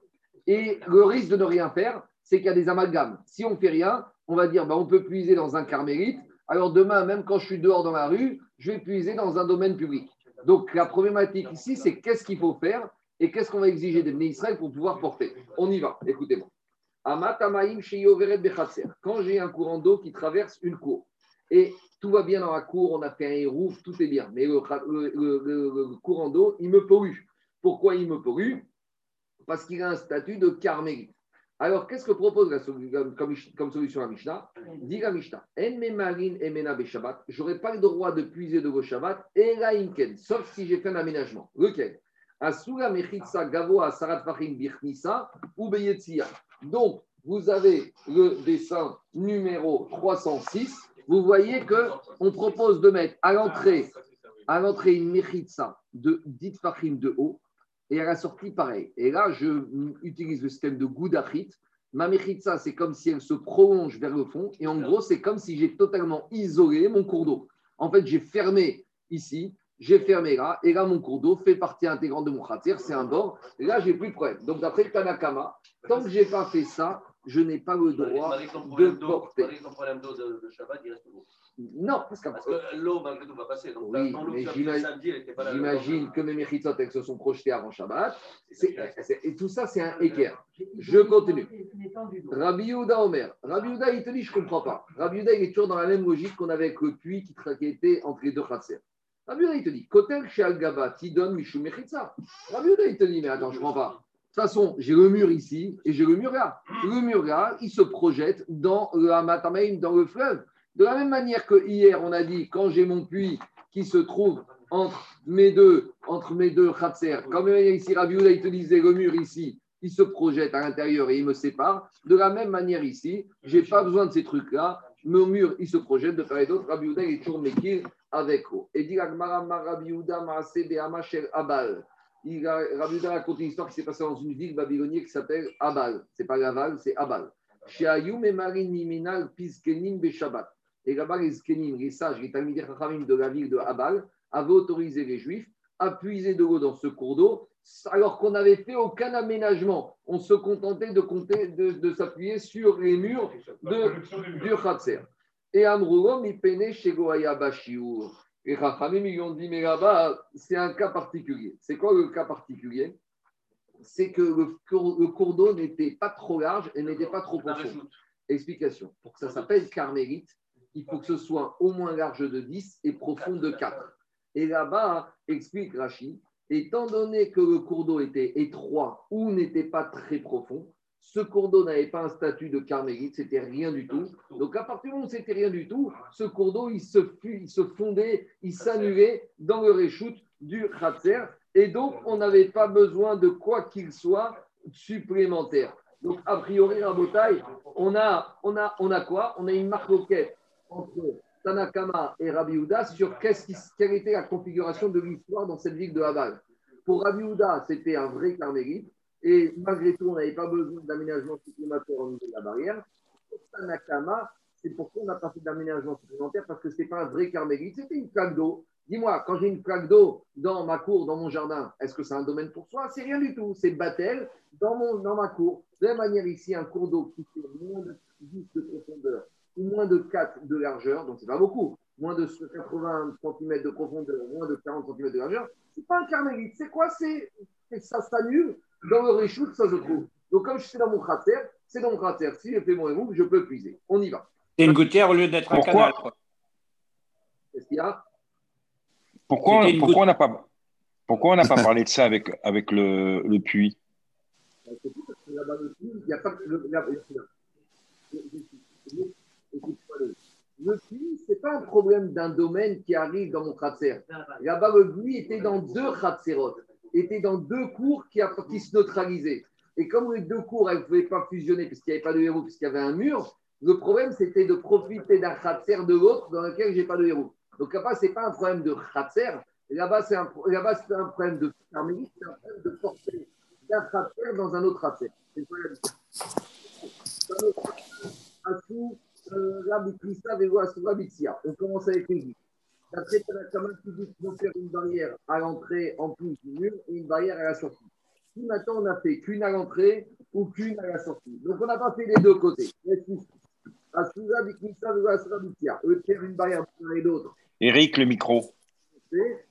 Et le risque de ne rien faire, c'est qu'il y a des amalgames. Si on fait rien, on va dire, bah, on peut puiser dans un carmélite. Alors demain, même quand je suis dehors dans la rue, je vais puiser dans un domaine public. Donc la problématique ici, c'est qu'est-ce qu'il faut faire et qu'est-ce qu'on va exiger des Israël pour pouvoir porter? On y va, écoutez-moi. Quand j'ai un courant d'eau qui traverse une cour et tout va bien dans la cour, on a fait un hérouf, tout est bien, mais le, courant d'eau, il me pollue. Pourquoi il me pollue? Parce qu'il a un statut de carmélite. Alors, qu'est-ce que propose la comme, comme- solution à Mishnah? Dit la Mishnah Shabbat, j'aurais pas le droit de puiser de vos Shabbat, et la sauf si j'ai fait un aménagement. Lequel? Asura mechitsa gavo asarat fachim birnisa ou. Donc, vous avez le dessin numéro 306. Vous voyez que on propose de mettre à l'entrée, à l'entrée une mechitsa de 10 fachim de haut et à la sortie pareil. Et là, je utilise le système de Goudachit. Ma mechitsa, c'est comme si elle se prolonge vers le fond. Et en gros, c'est comme si j'ai totalement isolé mon cours d'eau. En fait, j'ai fermé ici, j'ai fermé là, et là, mon cours d'eau fait partie intégrante de mon khatir, c'est un bord. Et là, j'ai plus de problème. Donc, d'après le Tanakama, tant que je n'ai pas fait ça, je n'ai pas le droit de porter. problème d'eau de, de Shabbat, il reste l'eau. Non, parce que l'eau, malgré tout, va passer. Donc, Oui, mais j'imagine- que mes mechitzot, elles se sont projetées avant Shabbat. Et tout ça, c'est un équerre. Je continue. Rabbi Yehuda Omer. Rabbi Yehuda, il te dit, je ne comprends pas. Rabbi Yehuda, il est toujours dans la même logique qu'on avait avec le puits qui, tra- qui était entre les deux khatser. Rabbi Yehuda, il te dit, Kotel chez Al-Gaba, Tidon, Mishou Mechitza. Rabbi Yehuda, il te dit, mais attends, je ne comprends pas. De toute façon, j'ai le mur ici et j'ai le mur là. Le mur là, il se projette dans le dans le fleuve. De la même manière que hier, on a dit, quand j'ai mon puits qui se trouve entre mes deux, entre mes deux comme ici, Rabbi Yehuda, il te disait, le mur ici, il se projette à l'intérieur et il me sépare. De la même manière ici, je n'ai pas besoin de ces trucs-là. Mon mur, il se projette de et d'autre. Rabbi Yehuda, il est toujours avec eau. Et dit Shel Abal. Il a- Rabbi raconte une histoire qui s'est passée dans une ville babylonienne qui s'appelle Abal. C'est pas Laval, c'est Abal. Et là-bas, les Zkenim, les sages, les Talmidei Chachamim de la ville de Abal, avaient autorisé les Juifs à puiser de l'eau dans ce cours d'eau, alors qu'on n'avait fait aucun aménagement. On se contentait de, compter, de, de s'appuyer sur les murs de, du Khatser. Et Amrourom, il peinait chez Goaya Bashiour. Et Chachamim, ils ont dit, mais là-bas, c'est un cas particulier. C'est quoi le cas particulier? C'est que le cours, le cours d'eau n'était pas trop large et n'était pas trop profond. Explication. Pour que ça s'appelle carmélite, il faut que ce soit au moins large de 10 et profond de 4. Et là-bas, explique Rachid, étant donné que le cours d'eau était étroit ou n'était pas très profond, ce cours d'eau n'avait pas un statut de carmélite, c'était rien du tout. Donc à partir du moment où c'était rien du tout, ce cours d'eau, il se, se fondait, il s'annulait dans le réchoute du khatser. Et donc, on n'avait pas besoin de quoi qu'il soit supplémentaire. Donc, a priori, à on a, on, a, on a quoi? On a une marque entre Tanakama et Rabbi Houda sur qu'est-ce qui- quelle était la configuration de l'histoire dans cette ville de Habal. Pour Rabbi Houda, c'était un vrai carmélite. Et malgré tout, on n'avait pas besoin d'aménagement supplémentaire au niveau de la barrière. Tanakama, c'est pourquoi on n'a pas fait d'aménagement supplémentaire parce que ce n'était pas un vrai carmélite, c'était une plaque d'eau. Dis-moi, quand j'ai une plaque d'eau dans ma cour, dans mon jardin, est-ce que c'est un domaine pour soi? C'est rien du tout. C'est Battel dans, mon, dans ma cour. De la même manière, ici, un cours d'eau qui fait moins de 10 de profondeur ou moins de 4 de largeur, donc c'est pas beaucoup, moins de 80 cm de profondeur, moins de 40 cm de largeur, c'est pas un carmélite. C'est quoi? C'est- ça s'annule dans le réchoute, ça se trouve. Donc comme je suis dans mon cratère, c'est dans mon cratère. Si je fais mon héros, je peux puiser. On y va. C'est une gouttière au lieu d'être un Pourquoi canal. Qu'est-ce qu'il y a? Pourquoi, pourquoi on n'a pas, pourquoi on n'a pas parlé de ça avec, avec le, le puits? C'est tout parce que là-bas le puits, il n'y a pas que le, là- là- Écoute-moi, le- Le puits, ce n'est pas un problème d'un domaine qui arrive dans mon khatser. Là-bas, le puits était dans deux khatserot, était dans deux cours qui, qui se neutralisaient. Et comme les deux cours, elles ne pouvaient pas fusionner puisqu'il n'y avait pas de héros, puisqu'il y avait un mur, le problème, c'était de profiter d'un khatser de l'autre dans lequel j'ai pas de héros. Donc là-bas, ce n'est pas un problème de khatser, Là-bas, c'est un, c'est un problème de fermer, c'est un problème de porter d'un cratère dans un autre cratère. C'est la euh. On commence avec juifs. Après, faut faire une barrière à l'entrée en plus du mur et une barrière à la sortie. Si maintenant on n'a fait qu'une à l'entrée ou qu'une à la sortie. Donc on n'a pas fait les deux côtés. Eux, faire une barrière l'un et l'autre. Eric, le micro.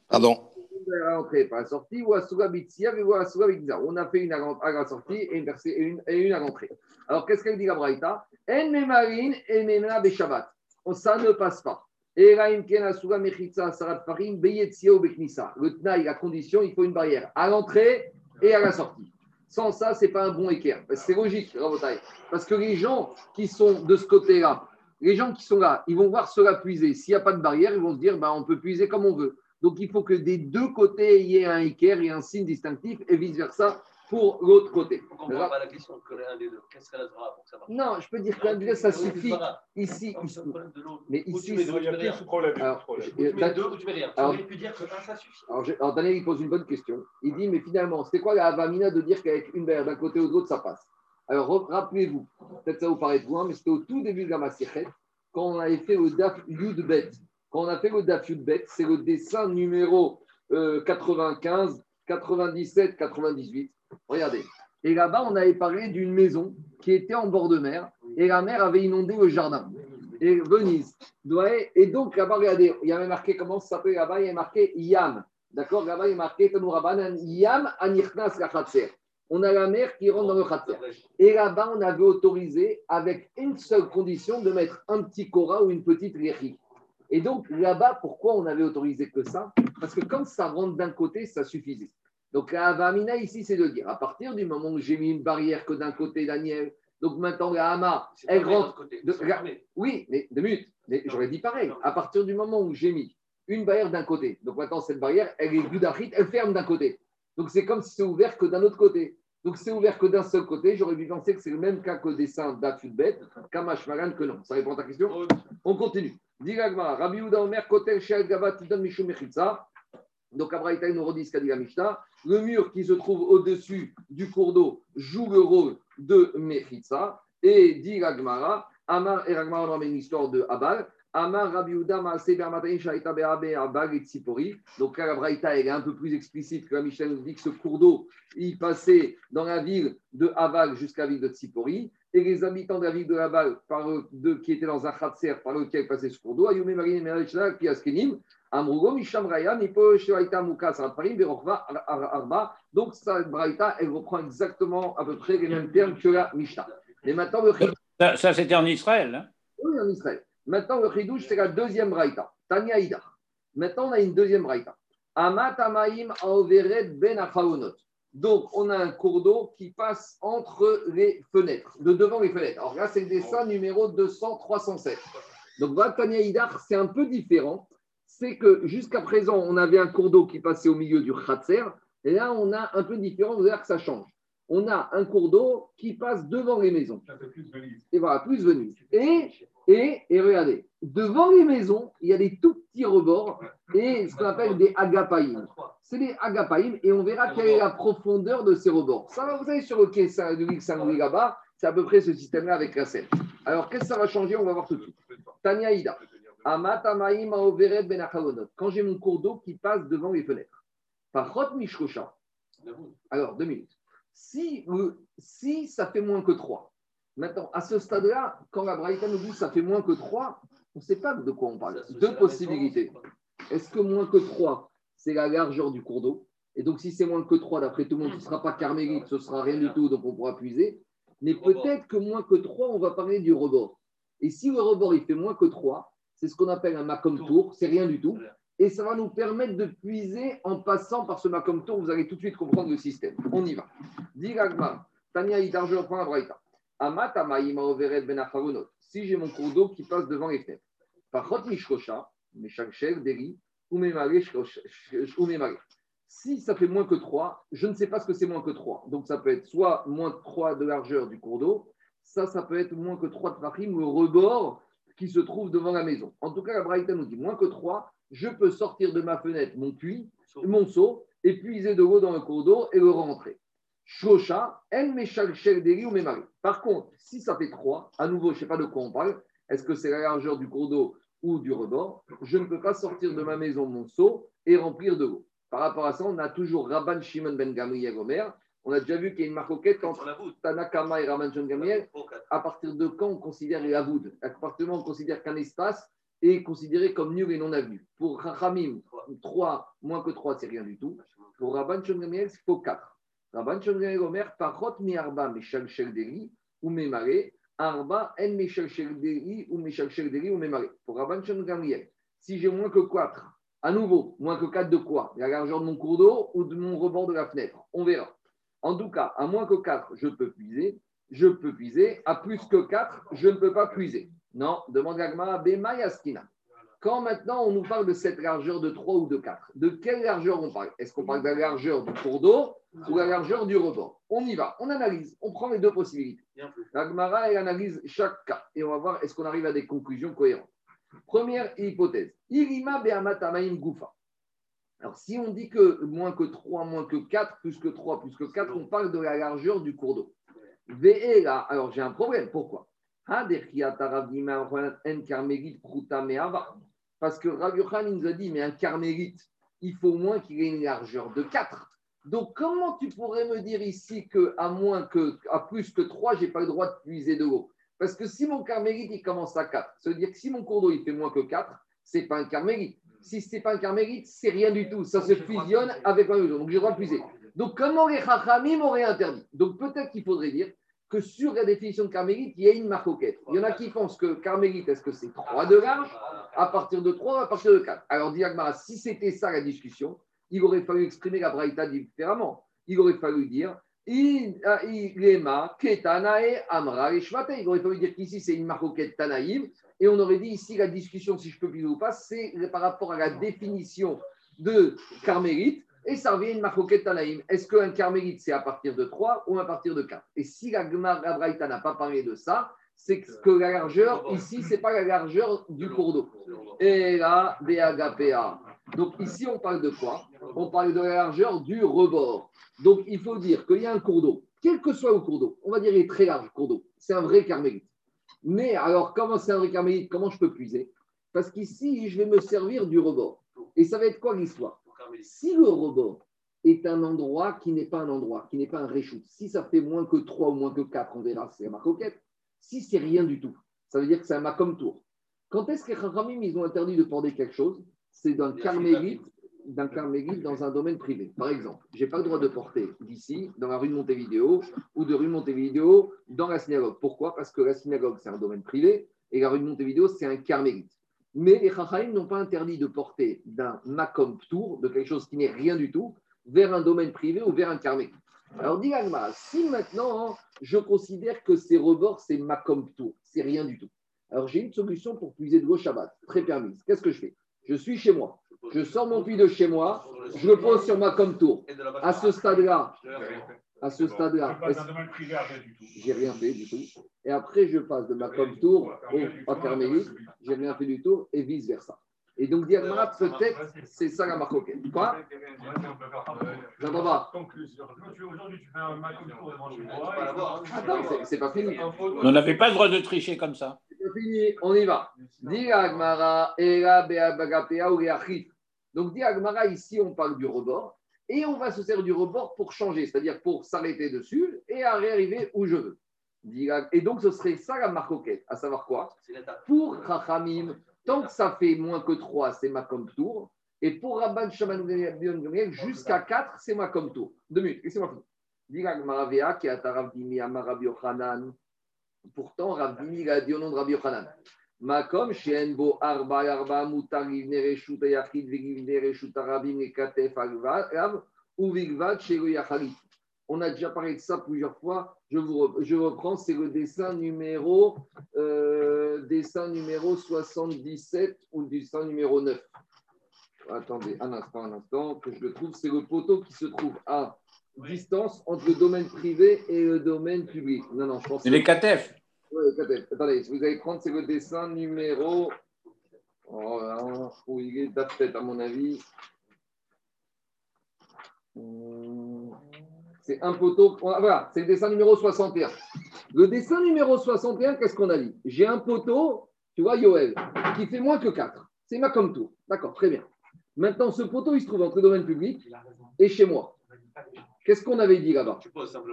Pardon. une à l'entrée par la sortie, ou Asura Bitsia, ou Asura Bitsa. On a fait une à à la sortie et une, versée- et une, et une à l'entrée. Alors, qu'est-ce qu'elle dit la Braïta? En memarin et memena beshabat. On- Ça ne passe pas. Le tnaï, la condition, il faut une barrière à l'entrée et à la sortie. Sans ça, c'est pas un bon équerre. C'est logique. Parce que les gens qui sont de ce côté-là, les gens qui sont là, ils vont voir cela puiser. S'il n'y a pas de barrière, ils vont se dire, ben, on peut puiser comme on veut. Donc, il faut que des deux côtés, il y ait un équerre et un signe distinctif et vice-versa pour l'autre côté. On comprend pas la question que l'un des deux. Qu'est-ce qu'elle a pour que ça marche Non, je peux dire que déjà, ça suffit. Ici, ici. le problème de l'autre. Mais ici, deux, Il y a plus rien. de problème. tu mets deux, ou tu mets rien. Tu Alors- aurais pu dire que un, ça suffit. Alors, Daniel, il pose une bonne question. Il dit, mais finalement, c'était quoi la Avamina de dire qu'avec une barrière d'un côté ou de l'autre, ça passe? Alors, rappelez-vous, peut-être ça vous paraît loin, mais c'était au tout début de la Masichet, quand on avait fait le Daf Yud Bet. Quand on a fait le Daf Yud Bet, c'est le dessin numéro euh, 95, 97, 98. Regardez. Et là-bas, on avait parlé d'une maison qui était en bord de mer et la mer avait inondé le jardin. Et Venise. Et donc, là-bas, regardez, il y avait marqué comment ça s'appelle là-bas, il y a marqué Yam. D'accord? Là-bas, il y a marqué Tanourabanan Yam Khatser. On a la mer qui rentre dans le Khatser. Et là-bas, on avait autorisé, avec une seule condition, de mettre un petit Kora ou une petite Réchi. Et donc, là-bas, pourquoi on avait autorisé que ça? Parce que quand ça rentre d'un côté, ça suffisait. Donc, la Havamina ici, c'est de dire, à partir du moment où j'ai mis une barrière que d'un côté, Daniel, donc maintenant, la Hama, elle de rentre. côté. de-. Oui, mais deux minutes. Mais j'aurais dit pareil. À partir du moment où j'ai mis une barrière d'un côté, donc maintenant cette barrière, elle est gudachite, elle ferme d'un côté. Donc c'est comme si c'est ouvert que d'un autre côté. Donc c'est ouvert que d'un seul côté. J'aurais dû penser que c'est le même cas que le dessin d'Afudbet, Kamash Maran que non. Ça répond à ta question? On continue. Diragma, Rabbi Omer, Kotel, Shel, Gaba, Tidon, Mishum, Mechitza. Donc, Abraïta nous redit ce qu'a dit la Mishnah. Le mur qui se trouve au-dessus du cours d'eau joue le rôle de Mechitza. Et dit Ragmara, Amar et Ragmara, on ramène une histoire de Abal. Amar Rabbi Uda, Maase, Bermataïn, Shaita, Beabe, Abal et Tzipori. Donc, là, la Braïta, elle est un peu plus explicite que la Mishnah nous dit que ce cours d'eau, il passait dans la ville de Aval jusqu'à la ville de Tzipori. Et les habitants de la ville de Aval, par, eux- de, qui étaient dans un khatser par lequel passait ce cours d'eau, Ayume Marine Askenim, Amrugo, Misham Raya, Nipo, Shiraita, Muka, Saraparim, Berochva, Ar- Ar- Arba. Donc, cette Braïta, elle reprend exactement à peu près les mêmes termes que la Mishnah. Mais maintenant, le Ça, ça, c'était en Israël. hein? oui, en Israël. Maintenant, le Chidouche, c'est la deuxième Braïta. Tanya Ida. Maintenant, on a une deuxième Braïta. Amat Amaim Aoveret Ben Achaonot. Donc, on a un cours d'eau qui passe entre les fenêtres, de devant les fenêtres. Alors là, c'est le dessin numéro 200-307. Donc, voilà, Tanya Idar, c'est un peu différent. C'est que jusqu'à présent, on avait un cours d'eau qui passait au milieu du Khatser. Et là, on a un peu différent. Vous allez voir que ça change. On a un cours d'eau qui passe devant les maisons. Ça fait plus Venise. Et voilà, plus Venise. Et, et, et regardez, devant les maisons, il y a des tout petits rebords et ce qu'on appelle des agapaïm. C'est des agapaïm et on verra quelle est la profondeur de ces rebords. Ça, va, vous savez, sur le quai Saint-Louis là-bas, c'est à peu près ce système-là avec la Seine. Alors, qu'est-ce que ça va changer? On va voir tout de suite. Tania Ida. Ben. Quand j'ai mon cours d'eau qui passe devant les fenêtres. Par Chot Mishkosha. Alors, deux minutes. Si, le- si ça fait moins que 3, maintenant, à ce stade-là, quand la Braïta nous dit ça fait moins que 3, on ne sait pas de quoi on parle. Deux possibilités. Est-ce que moins que 3, c'est la largeur du cours d'eau? Et donc, si c'est moins que 3, d'après tout le monde, ce ne sera pas carmélite, ce sera rien du tout, donc on pourra puiser. Mais peut-être que moins que 3, on va parler du rebord. Et si le rebord, il fait moins que 3, c'est ce qu'on appelle un macom tour, c'est rien du tout. Et ça va nous permettre de puiser en passant par ce macom tour. Vous allez tout de suite comprendre le système. On y va. Diragma, Tania Idar, je reprends la braïta. Overet ben. Si j'ai mon cours d'eau qui passe devant les fenêtres. Par meshakshel, deri. Si ça fait moins que 3, je ne sais pas ce que c'est moins que 3. Donc ça peut être soit moins de 3 de largeur du cours d'eau, ça, ça peut être moins que 3 de farim, le rebord qui se trouve devant la maison. En tout cas, la Braïta nous dit moins que 3, je peux sortir de ma fenêtre mon puits, mon seau, et puiser de l'eau dans le cours d'eau et le rentrer. Shosha, en meshalchel deri ou memari. Par contre, si ça fait 3, à nouveau, je ne sais pas de quoi on parle, est-ce que c'est la largeur du cours d'eau ou du rebord? Je ne peux pas sortir de ma maison mon seau et remplir de l'eau. Par rapport à ça, on a toujours Rabban Shimon ben Gamriel Omer. On a déjà vu qu'il y a une marcoquette entre. Tanakama et Shimon ben Gamriel. À partir de quand on considère la voûte À partir moment où on considère qu'un espace est considéré comme nul et non avenu. Pour Rachamim, 3, moins que 3, c'est rien du tout. Pour Rabban Shimon ben Gamriel, il faut 4. Rabban Shimon ben Gamriel Omer, Parot mi arba meshal ou memare, arba en meshal shel deri ou meshal shel deri ou memare. Pour Rabban Shimon ben Gamriel, si j'ai moins que 4, à nouveau, moins que 4 de quoi? La largeur de mon cours d'eau ou de mon rebord de la fenêtre On verra. En tout cas, à moins que 4, je peux puiser. Je peux puiser. À plus que 4, je ne peux pas puiser. Non, demande Gagma, Bema Yaskina. Quand maintenant on nous parle de cette largeur de 3 ou de 4, de quelle largeur on parle? Est-ce qu'on parle de la largeur du cours d'eau ou la largeur du rebord? On y va, on analyse, on prend les deux possibilités. Bien plus. La Gemara, elle analyse chaque cas et on va voir est-ce qu'on arrive à des conclusions cohérentes. Première hypothèse. Irima be'amatamaim gufa. Alors, si on dit que moins que 3, moins que 4, plus que 3, plus que 4, on parle de la largeur du cours d'eau. Ve'ela, alors j'ai un problème. Pourquoi? Parce que Yochanan il nous a dit, mais un carmélite, il faut au moins qu'il ait une largeur de 4. Donc, comment tu pourrais me dire ici qu'à moins que, à plus que 3, je n'ai pas le droit de puiser de l'eau? Parce que si mon carmélite, il commence à 4, ça veut dire que si mon cours d'eau, il fait moins que 4, ce n'est pas un carmélite. Si ce n'est pas un carmélite, c'est rien du tout. Ça se fusionne avec un Donc, j'ai le droit de puiser. Donc, comment les chachamim m'auraient interdit? Donc, peut-être qu'il faudrait dire que sur la définition de carmélite, il y a une marcoquette. Il y en a qui pensent que carmélite, est-ce que c'est 3 de large à partir de 3 ou à partir de 4 Alors, dit Agmara, si c'était ça la discussion, il aurait fallu exprimer la braïta différemment. Il aurait fallu dire Shvate. Il aurait fallu dire qu'ici c'est une marcoquette Tanaïm. Et on aurait dit ici la discussion, si je peux plus ou pas, c'est par rapport à la définition de carmélite. Et ça revient à une marcoquette Tanaïm. Est-ce qu'un carmélite, c'est à partir de 3 ou à partir de 4 Et si la Braïta n'a pas parlé de ça, c'est que la largeur, ici, ce n'est pas la largeur du cours d'eau. Et là, BAGPA. Donc ici, on parle de quoi? On parle de la largeur du rebord. Donc il faut dire qu'il y a un cours d'eau, quel que soit le cours d'eau, on va dire il est très large, le cours d'eau. C'est un vrai carmélite. Mais alors, comment c'est un vrai carmélite Comment je peux puiser? Parce qu'ici, je vais me servir du rebord. Et ça va être quoi l'histoire? Si le rebord est un endroit qui n'est pas un endroit, qui n'est pas un réchoute, si ça fait moins que 3 ou moins que 4, on verra, c'est ma coquette. Si c'est rien du tout, ça veut dire que c'est un macom tour. Quand est-ce que les Chachamim, ils ont interdit de porter quelque chose? C'est d'un carmélite, d'un carmélite dans un domaine privé. Par exemple, je n'ai pas le droit de porter d'ici, dans la rue de Montevideo, ou de rue de Montevideo dans la synagogue. Pourquoi? Parce que la synagogue, c'est un domaine privé, et la rue de Montevideo, c'est un carmélite. Mais les Chachamim n'ont pas interdit de porter d'un makom tour, de quelque chose qui n'est rien du tout, vers un domaine privé ou vers un carmélite. Alors, dit Agma, si maintenant hein, je considère que ces rebords, c'est makom c'est rien du tout. Alors, j'ai une solution pour puiser de l'eau Shabbat, très permise. Qu'est-ce que je fais? Je suis chez moi. Je sors mon puits de chez moi, je le pose sur ma comme tour. À ce stade-là, à ce stade-là, j'ai rien fait du tout. Et après, je passe de ma comme tour au, carmélite, j'ai rien fait du tout, et vice-versa. Et donc, Diagmara, peut-être, c'est ça la marcoquette. Quoi? J'entends pas. Tu- Aujourd'hui, tu fais un tour devant chez. Attends, c'est pas fini. On n'avait pas le droit de tricher comme ça. Fini, on y va. Donc, dit Agmara, ici, on parle du rebord. Et on va se servir du rebord pour changer, c'est-à-dire pour s'arrêter dessus et arriver où je veux. Et donc, ce serait ça la marcoquette, à savoir quoi? Pour Chachamim, tant que ça fait moins que 3, c'est ma comme tour. Et pour Rabban Shaman jusqu'à 4, c'est ma comme tour. Deux minutes, laissez-moi finir. Pourtant, Ravdimi, il a dit au nom de Rabbi Yochanan. Makom, Shenbo, Arba, Arba, Mutar, Livne, Reshut, Yachid, Vigivne, Reshut, Arabim, et Katef, Agvav, ou Vigvad, Shelo, Yachalit. On a déjà parlé de ça plusieurs fois. Je, vous je reprends, c'est le dessin numéro, euh, dessin numéro 77 ou dessin numéro 9. Attendez, un instant, un instant, que je le trouve. C'est le poteau qui se trouve à distance entre le domaine privé et le domaine public. Non, non, je pense C'est les KTF. Attendez, si vous allez prendre, c'est le dessin numéro Voilà, où il est d'après, à mon avis. Hum, C'est un poteau. on a- Voilà, c'est le dessin numéro 61. Le dessin numéro 61, qu'est-ce qu'on a dit? J'ai un poteau, tu vois, Yoel, qui fait moins que 4. C'est ma comme tour. D'accord, très bien. Maintenant, ce poteau, il se trouve entre le domaine public et chez moi. Qu'est-ce qu'on avait dit là-bas.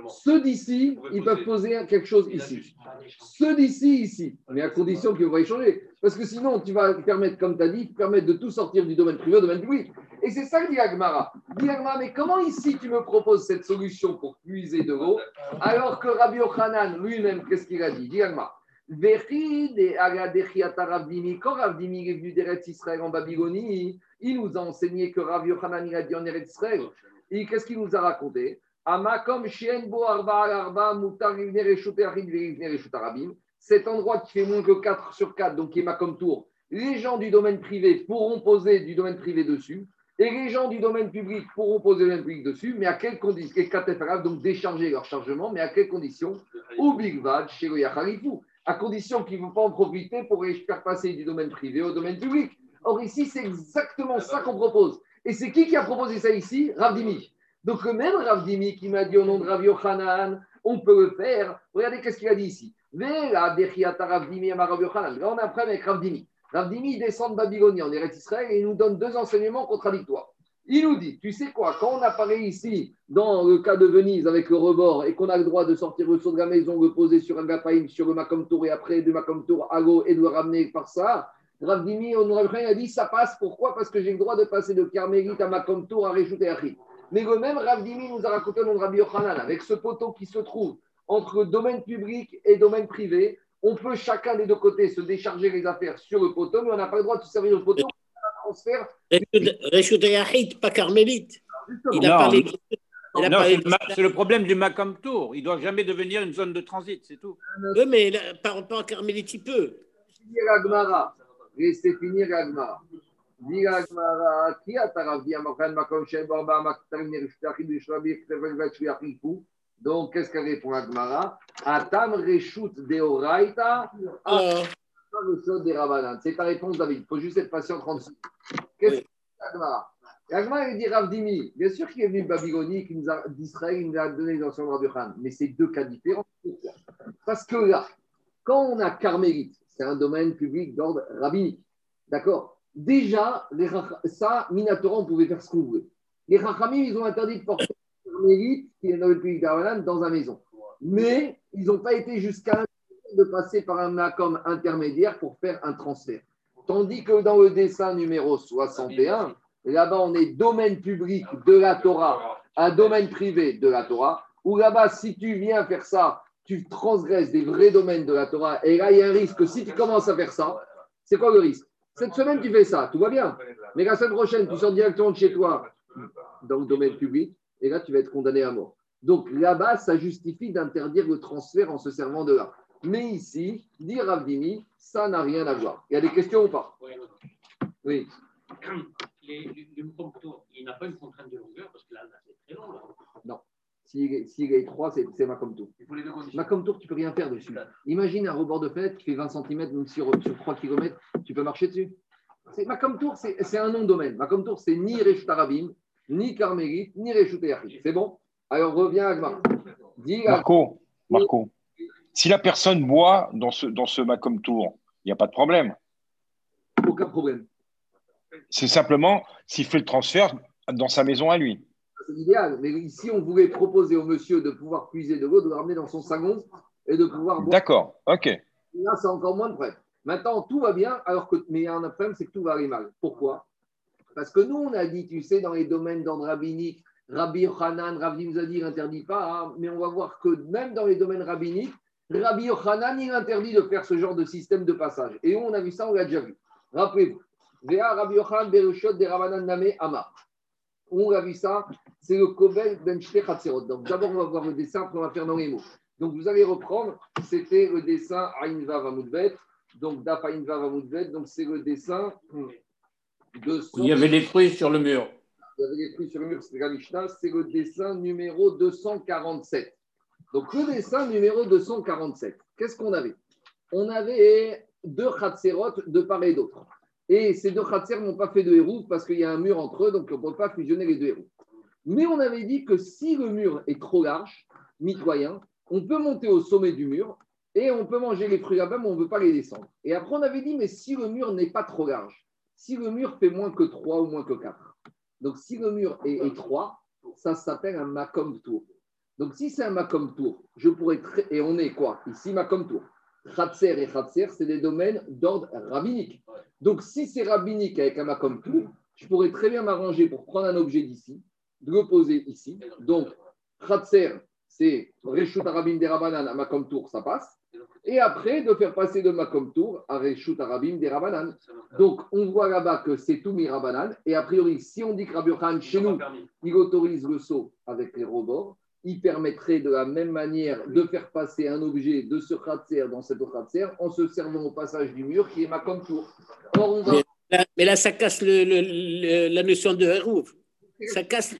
Ceux d'ici, ils peuvent poser quelque chose ici. Ceux d'ici, ici. Mais à condition qu'ils vont échanger. Parce que sinon, tu vas permettre, comme tu as dit, permettre de tout sortir du domaine privé au domaine public. Et c'est ça que dit Agmara. Dit Agmara, mais comment ici tu me proposes cette solution pour puiser de l'eau alors que Rabbi Yochanan lui-même, qu'est-ce qu'il a dit? Dit Agmara. Quand Ravdimi est venu d'Eretz Israël en Babylonie, il nous a enseigné que Rabbi Yochanan il a dit en Eretz Israël. Et qu'est-ce qu'il nous a raconté? Cet endroit qui fait moins que 4 sur 4, donc qui est Makom Tour, les gens du domaine privé pourront poser du domaine privé dessus, et les gens du domaine public pourront poser du domaine public dessus, mais à quelles conditions? Et donc décharger leur chargement, mais à quelles conditions? Ou Big Bad, chez le à condition qu'ils ne vont pas en profiter pour faire passer du domaine privé au domaine public. Or, ici, c'est exactement ça qu'on propose. Et c'est qui qui a proposé ça ici? Ravdimi. Donc, le même Ravdimi qui m'a dit au nom de Rav Yochanan, on peut le faire. Regardez qu'est-ce qu'il a dit ici? Là, on a un problème avec Ravdimi. Ravdimi descend de Babylonie en Eretz Israël et il nous donne deux enseignements contradictoires. Il nous dit, tu sais quoi, quand on apparaît ici, dans le cas de Venise avec le rebord, et qu'on a le droit de sortir le saut de la maison, le poser sur un gapaïm, sur le Macom Tour, et après de Macom Tour à l'eau, et de le ramener par ça, Ravdimi, on aurait a dit, ça passe. Pourquoi? Parce que j'ai le droit de passer de Carmélite à Macom Tour à Réjout et Achid. Mais le même Ravdimi nous a raconté au nom de Rabbi Yochanan, avec ce poteau qui se trouve entre domaine public et domaine privé, on peut chacun des deux côtés se décharger les affaires sur le poteau, mais on n'a pas le droit de se servir le poteau pour faire un transfert. Réchut Yahid, pas carmélite. Il a Non, parlé. Il a Non, parlé c'est le, ma- c'est le problème du Macam Tour. Il ne doit jamais devenir une zone de transit, c'est tout. Oui, mais là, par rapport à carmélite, il peut. Laissez finir Agmara. Dis Agmara, qui a taravi Amakan Makom Shem Barba Maktarim Nerushtachim Rishrabi Krevelvat Shviachiku Donc, qu'est-ce qu'elle répond Agmara Atam Reshut Deoraita. C'est ta réponse, David. Il faut juste être patient 36. Qu'est-ce Oui. c'est Agmara il dit Ravdimi. Bien sûr qu'il est venu de Babylonie, qu'il nous a- d'Israël, il nous a donné les anciens de Khan. Mais c'est deux cas différents. Parce que là, quand on a Carmélite, c'est un domaine public d'ordre rabbinique. D'accord? Déjà, les ça, Minatora, on pouvait faire ce qu'on voulait. Les Rachamim, ils ont interdit de porter Carmélite, qui est dans le pays d'Aranan, dans la maison. Mais ils n'ont pas été jusqu'à de passer par un macom intermédiaire pour faire un transfert. Tandis que dans le dessin numéro 61, là-bas, on est domaine public de la Torah un domaine privé de la Torah, où là-bas, si tu viens faire ça, tu transgresses des vrais domaines de la Torah. Et là, il y a un risque que si tu commences à faire ça, c'est quoi le risque? Cette semaine, tu fais ça, tout va bien. Mais la semaine prochaine, tu sors directement de chez toi dans le domaine public, et là, tu vas être condamné à mort. Donc là-bas, ça justifie d'interdire le transfert en se servant de là. Mais ici, dire Ravdimi, ça n'a rien à voir. Il y a des questions ou pas? Oui. Les, les, il n'a pas une contrainte de longueur parce que là, c'est très long. Là. S'il est, s'il est étroit, c'est, Macom Tour. Macom Tour, tu peux rien faire dessus. Imagine un rebord de fenêtre qui fait 20 cm, même sur, sur 3 km, tu peux marcher dessus. C'est, Macom Tour, c'est, un nom de domaine. Macom Tour, c'est ni Reshut Arabim, ni Carmélite, ni Reshut. C'est bon? Alors reviens à à Marco, Marco, si la personne boit dans ce, dans ce Macom Tour, il n'y a pas de problème. aucun problème. C'est simplement s'il fait le transfert dans sa maison à lui. C'est l'idéal. Mais ici, on voulait proposer au monsieur de pouvoir puiser de l'eau, de le ramener dans son salon et de pouvoir boire. D'accord, ok. Là, c'est encore moins de. Maintenant, tout va bien, alors que, mais il y a un problème, c'est que tout va aller mal. Pourquoi? Parce que nous, on a dit, tu sais, dans les domaines d'ordre rabbinique, Rabbi Yochanan, Rabbi nous a dit, il n'interdit pas, hein, mais on va voir que même dans les domaines rabbiniques, Rabbi Yochanan, il interdit de faire ce genre de système de passage. Et on a vu ça, on l'a déjà vu. Rappelez-vous, Vea Rabbi Yochanan Berushot de On a vu ça, c'est le Kobel Ben. Donc d'abord, on va voir le dessin, après on va faire dans les mots. Donc vous allez reprendre, c'était le dessin Aïn Vav Amoudbet. Donc Daf Aïn Vav Amoudbet, donc c'est le dessin de Il y avait des fruits sur le mur. vous avez écrit sur le mur, c'est la Mishnah, c'est le dessin numéro 247. Donc le dessin numéro 247, qu'est-ce qu'on avait? On avait deux Khatserot de part et d'autre. Et ces deux khatser n'ont pas fait de héros parce qu'il y a un mur entre eux, donc on ne peut pas fusionner les deux héros. Mais on avait dit que si le mur est trop large, mitoyen, on peut monter au sommet du mur et on peut manger les fruits là-bas, mais on ne veut pas les descendre. Et après, on avait dit, mais si le mur n'est pas trop large, si le mur fait moins que 3 ou moins que 4, donc si le mur est étroit, ça s'appelle un Macom Tour. Donc si c'est un Macom Tour, je pourrais, et on est quoi? Ici, Macom Tour. Khatser et Khatser, c'est des domaines d'ordre rabbinique. Donc si c'est rabbinique avec un Macom Tour, je pourrais très bien m'arranger pour prendre un objet d'ici, de le poser ici. Donc, Khatser, c'est Reshut Arabim des Rabanan à Makom Tour, ça passe. Et après, de faire passer de Makom Tour à Reshut Arabim des Rabanan. Donc, on voit là-bas que c'est tout Mirabanan. Et a priori, si on dit que Rabbi chez nous, il autorise le saut avec les robords, il permettrait de la même manière de faire passer un objet de ce khatser dans cet autre khatser en se servant au passage du mur qui est Makom Tour. Or, on va. Mais là, mais là, ça casse le- le- le- la notion de. Ça casse,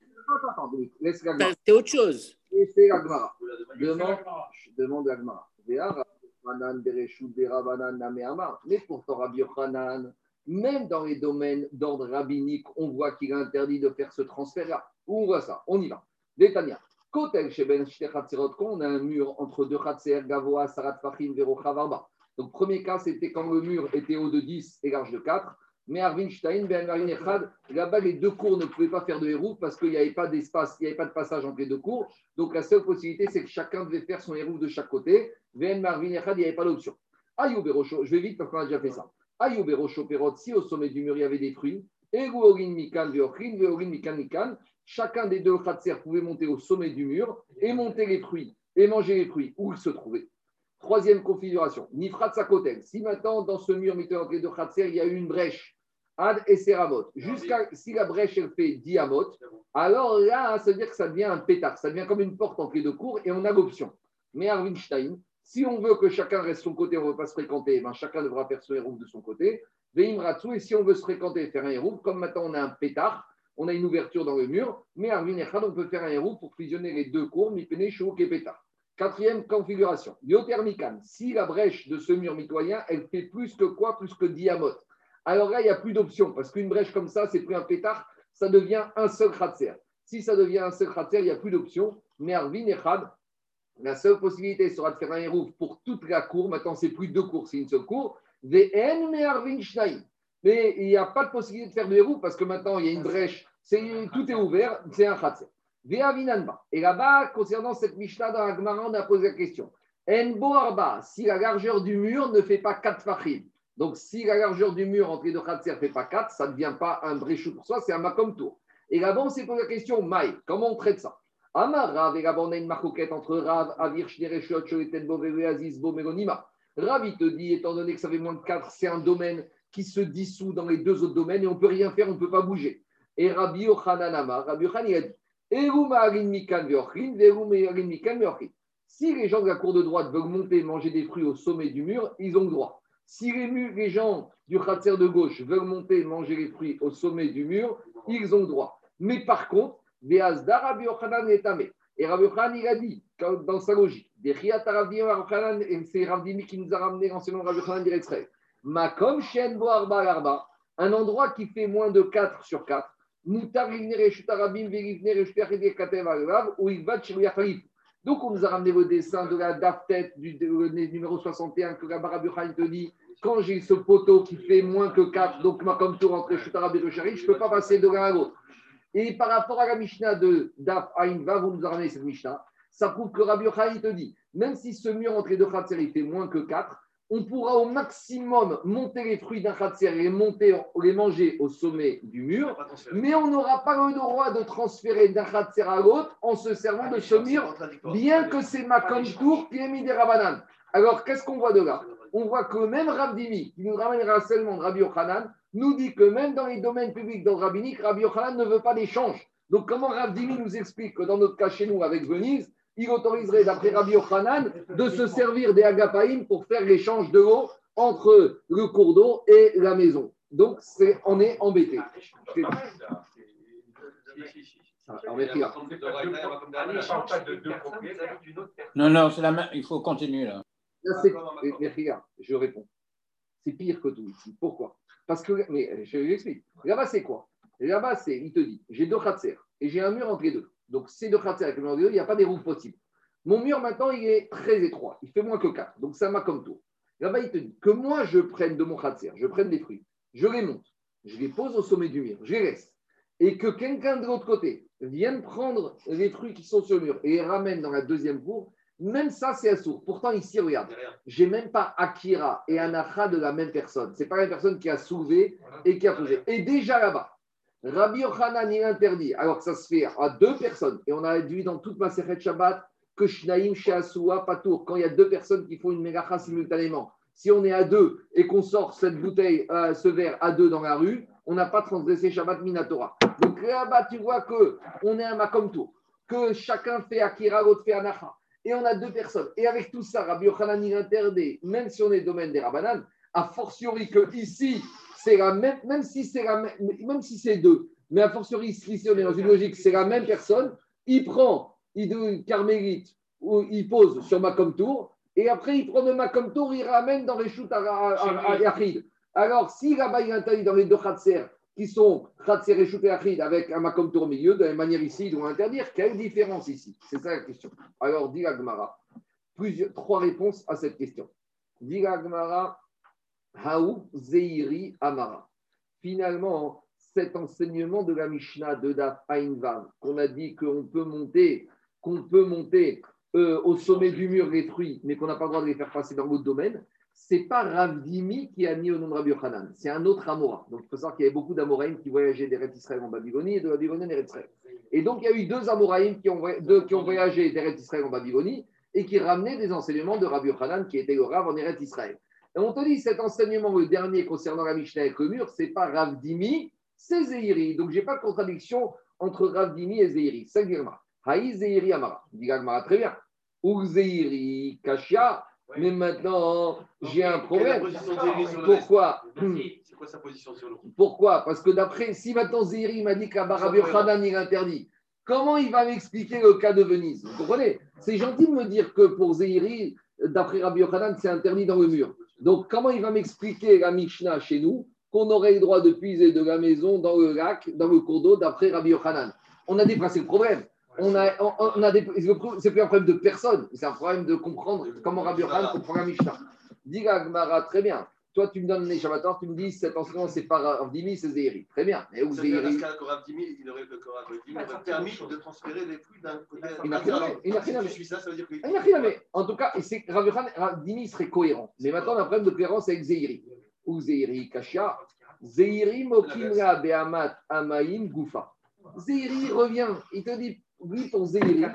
c'est autre chose. Et c'est. Demande, demande. Mais pourtant, Rabbi Yochanan, même dans les domaines d'ordre rabbinique, on voit qu'il est interdit de faire ce transfert-là. Où on voit ça? On y va. Détania. Kotel, Ben on a un mur entre deux Chatzer, Gavoa, Sarat Fachim, Vero Chavarba. Donc, premier cas, c'était quand le mur était haut de 10 et large de 4. Mais Arvinstein, Ben Echad, là-bas, les deux cours ne pouvaient pas faire de héros parce qu'il n'y avait pas d'espace, il n'y avait pas de passage entre les deux cours. Donc, la seule possibilité, c'est que chacun devait faire son héros de chaque côté. Ben Marvin Echad, il n'y avait pas d'option. Ayoub je vais vite parce qu'on a déjà fait ça. Ayoub Berocho Perot, si au sommet du mur, il y avait des fruits, et Gouorin Mikan, Veorin Mikan, Mikan, chacun des deux Khatser pouvait monter au sommet du mur et monter les fruits et manger les fruits où ils se trouvaient. Troisième configuration, Nifrat Sakotel. Si maintenant, dans ce mur miteux entre les deux Khatser, il y a une brèche, Ad et Seramot, jusqu'à si la brèche elle fait Diamot, alors là, ça veut dire que ça devient un pétard, ça devient comme une porte entre les deux cours et on a l'option. Mais Arwinstein, si on veut que chacun reste de son côté, on ne veut pas se fréquenter, ben chacun devra faire son héros de son côté. Veim Ratsu, et si on veut se fréquenter et faire un héros, comme maintenant on a un pétard, on a une ouverture dans le mur, mais Arvin Echad, on peut faire un héros pour fusionner les deux cours, Mipene, Chouk et pétard. Quatrième configuration, Biothermican. Si la brèche de ce mur mitoyen, elle fait plus que quoi Plus que diamote. Alors là, il n'y a plus d'option, parce qu'une brèche comme ça, c'est plus un pétard, ça devient un seul kratzer. Si ça devient un seul kratzer, il n'y a plus d'option. Mais Arvin Echad, la seule possibilité sera de faire un héros pour toute la cour. Maintenant, c'est plus deux cours, c'est une seule cour. VN, mais Arvin Schneid. Mais il n'y a pas de possibilité de faire de héros parce que maintenant, il y a une brèche, tout est ouvert, c'est un khatser. Et là-bas, concernant cette Mishnah dans on a posé la question. Enbo arba, si la largeur du mur ne fait pas 4 fachim. Donc, si la largeur du mur entre les deux khatser ne fait pas 4, ça ne devient pas un bréchou pour soi, c'est un makom tour. Et là-bas, on s'est posé la question, Maï, comment on traite ça? Amar Rav, et là-bas, on a une marcoquette entre Rav, Avir, Shnereshot, Shoetenbo, Veve, Aziz, Bo, Meronima. Rav, il te dit, étant donné que ça fait moins de 4, c'est un domaine qui se dissout dans les deux autres domaines et on ne peut rien faire, on ne peut pas bouger. Et Rabbi Yochanan Amar, Rabbi Yochanan, il a dit. Si les gens de la cour de droite veulent monter et manger des fruits au sommet du mur, ils ont le droit. Si les, gens du khatser de gauche veulent monter et manger les fruits au sommet du mur, ils ont le droit. Mais par contre. Et Rabbi Yochanan, il a dit, dans sa logique, c'est Rabbi qui nous a ramené l'enseignement de Rabbi Yochanan d'Eretzrei. Shen un endroit qui fait moins de 4 sur 4, Moutar Rivne Reshut Arabim Verivne Reshut Achidi Katev Alav, ou Ilvat Shelu Yachalif. Donc, on nous a ramené le dessin de la DAF-tête du de- numéro 61 que Rabbi Rabbi Yochanan te dit quand j'ai ce poteau qui fait moins que 4, donc ma comme tour entre Reshut Arabim et Reshut je ne peux pas passer de l'un à l'autre. Et par rapport à la Mishnah de Daf Aïn Va, vous nous a ramené cette Mishnah, ça prouve que Rabbi Yochanan te dit, même si ce mur entre les deux Khatser il fait moins que 4, on pourra au maximum monter les fruits d'un Khatser et les, monter, les manger au sommet du mur, mais on n'aura pas le droit de transférer d'un Khatser à l'autre en se servant de ce mur, bien que c'est Makom Tour qui est mis des Rabanan. Alors, qu'est-ce qu'on voit de là? On voit que même Rabdimi, qui nous ramènera seulement de Rabbi Yochanan, nous dit que même dans les domaines publics, dans le rabbinique, Rabbi Yochanan ne veut pas d'échange. Donc, comment Rabdimi nous explique que dans notre cas chez nous, avec Venise, il autoriserait, d'après Rabbi Yochanan, de se servir des agapaïm pour faire l'échange de l'eau entre le cours d'eau et la maison. Donc, on est embêté. Non, non, c'est la même. Il faut continuer là. Je réponds. C'est pire que tout ici. Pourquoi? Parce que, mais je l'explique. Là-bas, c'est quoi? Là-bas, c'est, il te dit, j'ai deux khatser et j'ai un mur entre les deux. Donc, ces deux khatser avec le mur deux, il n'y a pas des roues possibles. Mon mur, maintenant, il est très étroit. Il fait moins que 4. Donc, ça m'a comme tour. Là-bas, il te dit que moi, je prenne de mon khatser, je prenne des fruits, je les monte, je les pose au sommet du mur, je les laisse. Et que quelqu'un de l'autre côté vienne prendre les fruits qui sont sur le mur et les ramène dans la deuxième cour, même ça, c'est assourd. Pourtant, ici, regarde, j'ai même pas Akira et Anacha de la même personne. C'est pas la même personne qui a soulevé et qui a posé. Et déjà là-bas, Rabbi Yochanan, interdit, alors que ça se fait à deux personnes, et on a dit dans toute ma Sechet Shabbat que Shnaim Sheasua Patour, quand il y a deux personnes qui font une mégacha simultanément, si on est à deux et qu'on sort cette bouteille, euh, ce verre à deux dans la rue, on n'a pas transgressé Shabbat Minatora. Donc là-bas, tu vois que on est un Makom que chacun fait Akira, l'autre fait Anacha. Et on a deux personnes. Et avec tout ça, Rabbi Yochanan, interdit, même si on est domaine des Rabbanan, a fortiori que ici, c'est la même, même si c'est la même, même si c'est deux, mais a fortiori, ici, on est dans une logique, c'est la même personne, il prend, il donne une carmélite, ou il pose sur Makom Tour, et après, il prend le Makom Tour, il ramène dans les shoots à, à, à- à Yachid. Alors, si là-bas, il interdit dans les deux Khatser, qui sont Khatser et Shoot et avec un Makom Tour au milieu, de la même manière ici, ils doivent interdire, quelle différence ici? C'est ça la question. Alors, dit la Gemara, plusieurs, trois réponses à cette question. Dit la Gemara, Haou Zeiri Amara. Finalement, cet enseignement de la Mishnah de Daf Aïnvav, qu'on a dit qu'on peut monter, qu'on peut monter euh, au sommet du mur les fruits, mais qu'on n'a pas le droit de les faire passer dans l'autre domaine, c'est pas Ravdimi qui a mis au nom de Rabbi Yochanan, c'est un autre Amora. Donc il faut savoir qu'il y avait beaucoup d'Amoraïm qui voyageaient d'Eretz Israël en Babylonie et de Babylonie en Israël. Et donc il y a eu deux Amoraïm qui ont, voyagé d'Eretz Israël en Babylonie et qui ramenaient des enseignements de Rabbi Yochanan qui était le Rav en Eretz Israël. Et on te dit, cet enseignement, le dernier concernant la Mishnah avec le mur, c'est pas Ravdimi, c'est Zéhiri. Donc, je n'ai pas de contradiction entre Ravdimi et Zéhiri. C'est Girma. Haï Zéhiri Amara. Dit très bien. Ou Zéhiri Kashia. Mais maintenant, j'ai un problème. Pourquoi C'est quoi sa position sur le Pourquoi? Parce que d'après, si maintenant Zéhiri m'a dit Rabbi Yochanan, il interdit, comment il va m'expliquer le cas de Venise? Vous comprenez? C'est gentil de me dire que pour Zéhiri, d'après Rabbi Yochanan, c'est interdit dans le mur. Donc, comment il va m'expliquer la Mishnah chez nous qu'on aurait le droit de puiser de la maison dans le lac, dans le cours d'eau, d'après Rabbi Yochanan? On a déplacé le problème. On a, on, c'est plus un problème de personne, c'est un problème de comprendre comment Rabbi Yochanan comprend la Mishnah. Dis la Gemara, très bien. Toi, tu me donnes les Shabbators, tu me dis cet enseignement, c'est pas Ravdimi, c'est Zéhiri. Très bien. Mais où Zéhiri Rav Dimi, il aurait, que Rav Dimi aurait permis de transférer les flux d'un côté à Il n'a rien à voir. Il n'a rien à Si voir. je suis ça, ça veut dire que. Il y a rien, mais en tout cas, c'est- Rav Rav Dimi serait cohérent. Mais maintenant, on a un problème de cohérence avec Zéhiri. Ou Zéhiri Kashia. Zéhiri Mokimra Behamat Amaim Goufa. Zéhiri revient. Il te dit, lui, ton Zéhiri,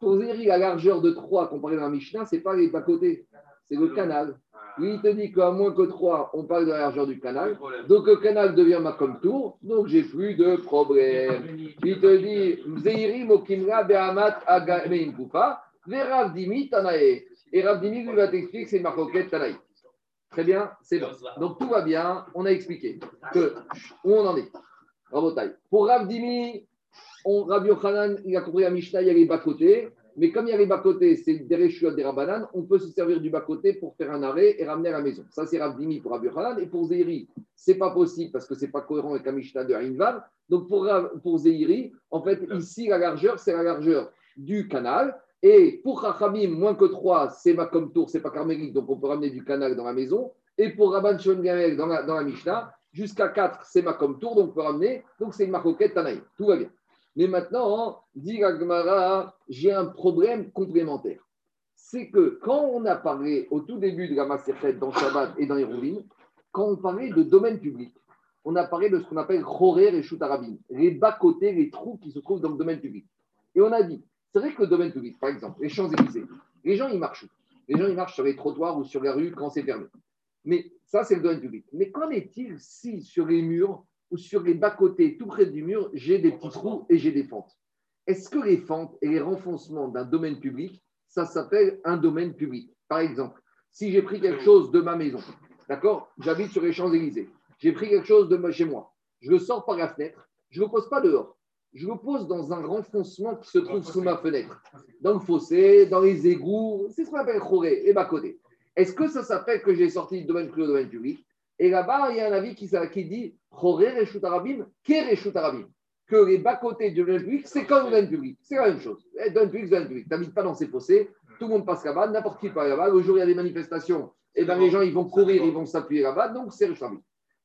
ton Zéhiri, la largeur de 3 comparé à la Mishnah, c'est pas les bas-côtés, c'est le canal. Lui, il te dit qu'à moins que 3, on parle de la largeur du canal. Donc le canal devient ma comme tour, donc j'ai plus de problème. Il te dit, Zeiri Mokimra Behamat Agamein Kufa, Verav Dimi Tanae. Et Rav Dimi lui va t'expliquer que c'est Marcoquette Tanaï. Très bien, c'est bon. Donc tout va bien, on a expliqué que, où on en est. Rabotai. Pour Rav Dimi, on, Rabbi Yochanan, il a compris à Mishnah, il y a les bas-côtés. Mais comme il y a les bas-côtés, c'est des réchuots des Rabanan, on peut se servir du bas-côté pour faire un arrêt et ramener à la maison. Ça, c'est Rav Dimi pour Rabbi. Et pour Zéhiri, c'est pas possible parce que c'est pas cohérent avec la Mishnah de Haïnvav. Donc pour, pour Zéhiri, en fait, ici, la largeur, c'est la largeur du canal. Et pour Chachamim, moins que 3, c'est Makom Tour, c'est pas carmélite, donc on peut ramener du canal dans la maison. Et pour Rabban Gamel dans la, dans la Mishnah, jusqu'à 4, c'est Makom Tour, donc on peut ramener. Donc c'est une marcoquette Tanaï. Tout va bien. Mais maintenant, dit la Gemara, j'ai un problème complémentaire. C'est que quand on a parlé au tout début de la Maserhet dans Shabbat et dans Hérouvin, quand on parlait de domaine public, on a parlé de ce qu'on appelle Chorer et Shoutarabim, les bas-côtés, les trous qui se trouvent dans le domaine public. Et on a dit, c'est vrai que le domaine public, par exemple, les Champs-Élysées, les gens, ils marchent Les gens, ils marchent sur les trottoirs ou sur la rue quand c'est fermé. Mais ça, c'est le domaine public. Mais qu'en est-il si sur les murs sur les bas-côtés, tout près du mur, j'ai des petits trous et j'ai des fentes Est-ce que les fentes et les renfoncements d'un domaine public, ça s'appelle un domaine public? Par exemple, si j'ai pris quelque chose de ma maison, d'accord? J'habite sur les Champs-Élysées. J'ai pris quelque chose de chez moi. Je le sors par la fenêtre. Je ne le pose pas dehors. Je le pose dans un renfoncement qui se trouve sous ma fenêtre. Dans le fossé, dans les égouts. C'est ce qu'on appelle choré et bas-côté. Est-ce que ça s'appelle que j'ai sorti du domaine privé au domaine public? Et là-bas, il y a un avis qui, dit. Que les bas-côtés du domaine public, c'est comme le domaine public. C'est la même chose. Eh, Domaine public, c'est domaine public. Tu n'habites pas dans ces fossés, tout le monde passe là-bas, n'importe qui passe là-bas. Le jour où il y a des manifestations, et ben, les gens ils vont courir, ils vont s'appuyer là-bas, donc c'est Arabim.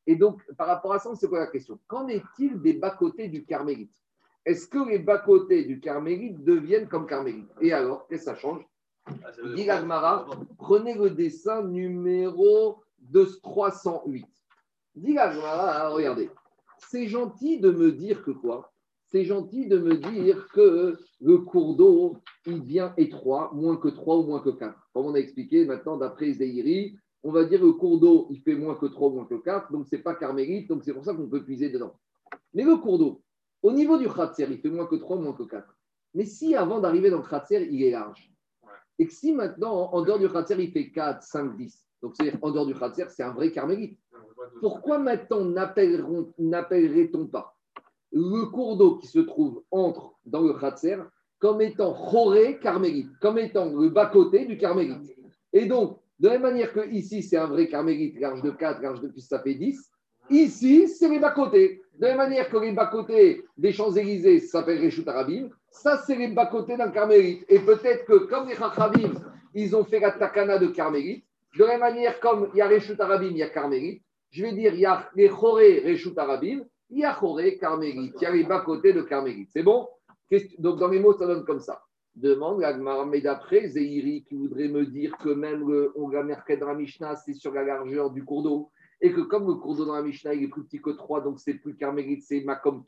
Et donc, par rapport à ça, c'est quoi la question Qu'en est-il des bas-côtés du carmélite? Est-ce que les bas-côtés du carmélite deviennent comme carmélite? Et alors, qu'est-ce que ça change? Ah, Dit Prenez le dessin numéro de 308. Dis regardez. C'est gentil de me dire que quoi? C'est gentil de me dire que le cours d'eau, il devient étroit, moins que 3 ou moins que 4. Comme on a expliqué maintenant, d'après Zéhiri, on va dire le cours d'eau, il fait moins que 3 ou moins que 4, donc ce n'est pas carmélite, donc c'est pour ça qu'on peut puiser dedans. Mais le cours d'eau, au niveau du Khatser, il fait moins que 3 ou moins que 4. Mais si avant d'arriver dans le Khatser, il est large, et que si maintenant, en dehors du Khatser, il fait 4, 5, 10, donc c'est-à-dire en dehors du Khatser, c'est un vrai carmélite. Pourquoi maintenant n'appellerait-on pas le cours d'eau qui se trouve entre dans le Khatser comme étant Choré carmélite, comme étant le bas-côté du carmélite Et donc, de la même manière que ici, c'est un vrai carmélite, large de 4, large de plus, ça fait 10, ici, c'est les bas-côtés. De la même manière que les bas-côtés des Champs-Élysées s'appellent Réchout Arabim, ça, c'est les bas-côtés d'un carmélite. Et peut-être que comme les Chachamim, ils ont fait la takana de carmélite, de la même manière comme il y a Réchout Arabim, il y a carmélite, je vais dire, il y a les Choré Réchout Arabim, il y a Choré Carmélite, il y a les bas-côtés de Carmélite. C'est bon? Donc, dans les mots, ça donne comme ça. Demande la Gemara, mais d'après Zéhiri qui voudrait me dire que même le, on la merquette dans la Mishnah, c'est sur la largeur du cours d'eau. Et que comme le cours d'eau dans la Mishnah, il est plus petit que 3, donc c'est plus Carmélite, c'est Makom.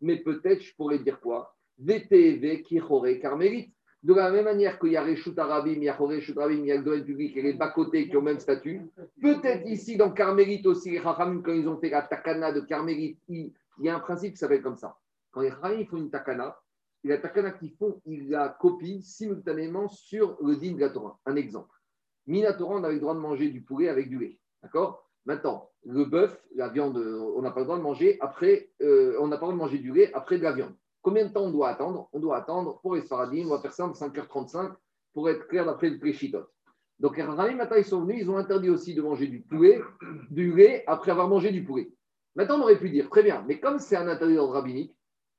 Mais peut-être, je pourrais dire quoi? VTV qui Choré Carmélite. De la même manière qu'il y a Réchout Arabim, il y a Choré Réchout Arabim, il y a le domaine public et les bas-côtés qui ont le même statut. Peut-être ici, dans Carmélite aussi, les Chachamim, quand ils ont fait la takana de Carmélite, il, y a un principe qui s'appelle comme ça. Quand les Chachamim font une takana, la takana qu'ils font, ils la copient simultanément sur le din de la Torah. Un exemple. Mina Torah, on avait le droit de manger du poulet avec du lait. D'accord? Maintenant, le bœuf, la viande, on n'a pas le droit de manger après, euh, on n'a pas le droit de manger du lait après de la viande. Combien de temps on doit attendre? On doit attendre, pour les Sfaradim, on va faire ça en 5h35 pour être clair d'après le Préchitot. Donc, les Rachamim, maintenant, ils sont venus, ils ont interdit aussi de manger du poulet, du lait, après avoir mangé du poulet. Maintenant, on aurait pu dire, très bien, mais comme c'est un interdit d'ordre rabbinique,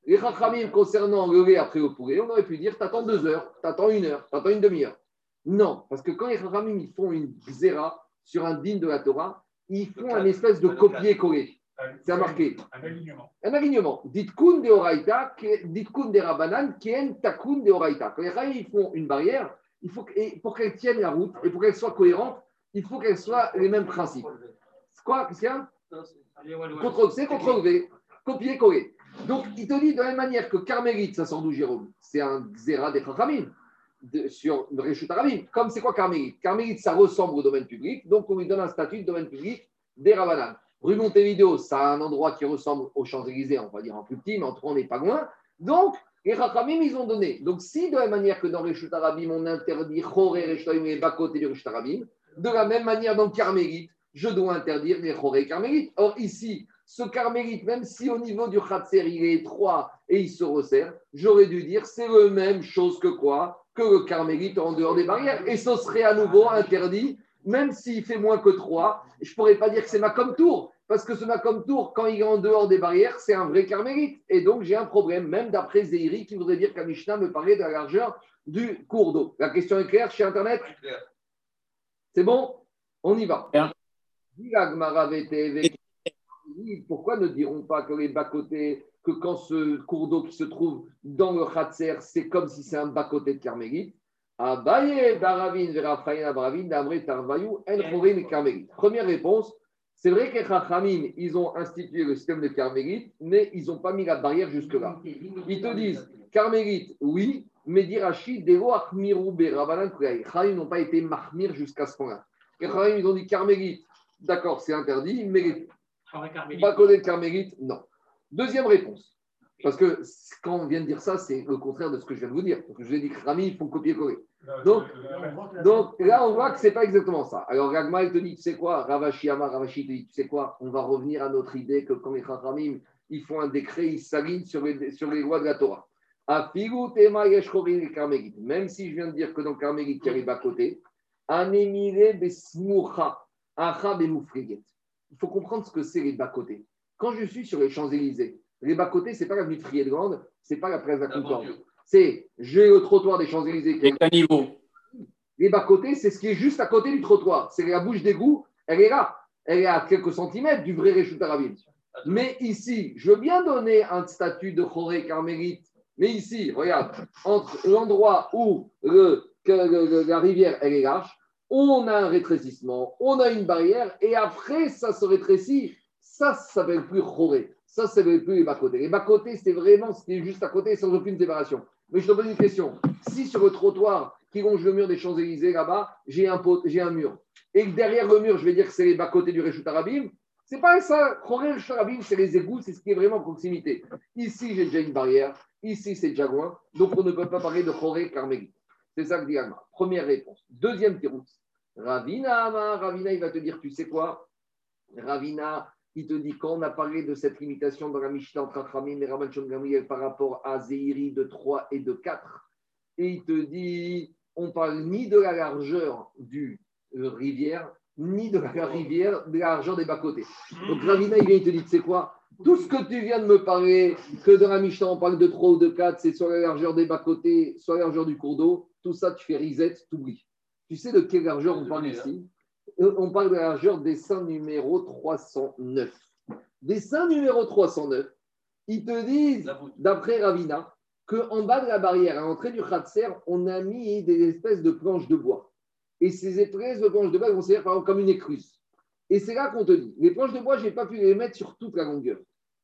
les Rachamim concernant le lait après le poulet, on aurait pu dire, t'attends deux heures, t'attends une heure, t'attends une demi-heure. Non, parce que quand les Rachamim, ils font une zéra sur un digne de la Torah, ils font un espèce de copier-coller. C'est marqué. Un alignement. Un alignement. Dites kun de oraita, dites kun de rabanan, kien takun de oraita. Quand les Rachamim, ils font une barrière, il faut et pour qu'elle tienne la route et pour qu'elle soit cohérente, il faut qu'elle soit les mêmes principes. C'est quoi, a Ctrl C, Ctrl V, copier-coller. Donc, il te dit de la même manière que Carmélite, ça sort d'où Jérôme? C'est un Zera des Chachamim, de- sur le Réchut Arabim. Comme c'est quoi Carmélite? Carmélite, ça ressemble au domaine public, donc on lui donne un statut de domaine public des Ravanan. Rue Montevideo, ça a un endroit qui ressemble aux Champs-Élysées, on va dire en plus petit, mais en tout cas, on n'est pas loin. Donc, les Chachamim, ils ont donné. Donc, si de la même manière que dans Réchut Arabim, on interdit Choré, Réchut Arabim et du Réchut Arabim, de la même manière dans Carmélite, je dois interdire les Choré Carmélite. Or, ici, ce Carmélite, même si au niveau du Khatser, il est étroit et il se resserre, j'aurais dû dire c'est la même chose que quoi? Que le Carmélite en dehors des barrières. Et ce serait à nouveau interdit, même s'il fait moins que 3. Je ne pourrais pas dire que c'est ma comme tour, parce que ce ma comme tour, quand il est en dehors des barrières, c'est un vrai Carmélite. Et donc, j'ai un problème, même d'après Zéhiri, qui voudrait dire qu'Amishna me parlait de la largeur du cours d'eau. La question est claire chez Internet Clair. C'est bon? On y va. Pourquoi ne diront pas que les bas-côtés, que quand ce cours d'eau qui se trouve dans le Khatser, c'est comme si c'est un bas-côté de Carmélite. Première réponse, c'est vrai que les Chachamim, ils ont institué le système de Carmélite, mais ils n'ont pas mis la barrière jusque-là. Ils te disent, Carmélite, oui, mais Dirachi, Dero, Achmirou, Beravalan, Kouyaï. Chachamim n'ont pas été mahmir jusqu'à ce point-là. Les Chachamim, ils ont dit Carmélite, d'accord, c'est interdit, mais les pas connaître carmélite, non. Deuxième réponse. Parce que quand on vient de dire ça, c'est le contraire de ce que je viens de vous dire. Parce que je vous ai dit que Rami, ils font copier-coller. Donc, Donc là, on voit que ce n'est pas exactement ça. Alors Ragma, il te dit, tu sais quoi, Ravashi Amar, Ravashi te dit, tu sais quoi, on va revenir à notre idée que quand les Chachamim, ils font un décret, ils s'alignent sur les, sur les lois de la Torah. Même si je viens de dire que dans le carmélite, il y a les bas-côtés, Anemire besmoucha, acha bemoufriget. Il faut comprendre ce que c'est les bas-côtés. Quand je suis sur les Champs-Élysées, les bas-côtés, ce n'est pas l'avenue de Friedland, ce n'est pas la place de la Concorde. C'est, j'ai le trottoir des Champs-Élysées qui est C'est un niveau. les bas-côtés, c'est ce qui est juste à côté du trottoir. C'est la bouche d'égout, elle est là. Elle est à quelques centimètres du vrai Réchut Arabim. Mais ici, je veux bien donner un statut de Choré carmélite. Mais ici, regarde, entre l'endroit où le- que le- le- la rivière elle est large, on a un rétrécissement, on a une barrière, et après, ça se rétrécit. Ça, ça ne s'appelle plus Choré. Ça, ça ne plus les bas-côtés. Les bas-côtés, c'est vraiment ce qui est juste à côté, sans aucune séparation. Mais je te pose une question. Si sur le trottoir qui longe le mur des Champs-Élysées, là-bas, j'ai un, un mur, et que derrière le mur, je vais dire que c'est les bas-côtés du Réchut Arabim, c'est pas ça. Khoré Réchut Arabim, c'est les égouts, c'est ce qui est vraiment en proximité. Ici, j'ai déjà une barrière. Ici, c'est déjà loin. Donc, on ne peut pas parler de Khoré Carmélite. C'est ça que dit Alma. Première réponse. Deuxième tiroute. Ravina, Ravina, il va te dire, tu sais quoi? Ravina, il te dit, quand on a parlé de cette limitation dans la Mishnah entre Achamim et Rabban Gamliel par rapport à Zéhiri de 3 et de 4, et il te dit, on parle ni de la largeur du euh, rivière, ni de la rivière, de la largeur des bas-côtés. Donc Ravina, il vient, il te dit, tu sais quoi? Tout ce que tu viens de me parler, que dans la Mishnah, on parle de 3 ou de 4, c'est soit la largeur des bas-côtés, soit la largeur du cours d'eau, tout ça, tu fais reset, tu oublies. Tu sais de quelle largeur on parle ici? On parle de la largeur dessin numéro 309. Dessin numéro 309, ils te disent, d'après Ravina, qu'en bas de la barrière, à l'entrée du Khatser, on a mis des espèces de planches de bois. Et ces espèces de planches de bois vont servir par exemple comme une écluse. Et c'est là qu'on te dit, les planches de bois, je n'ai pas pu les mettre sur toute la longueur.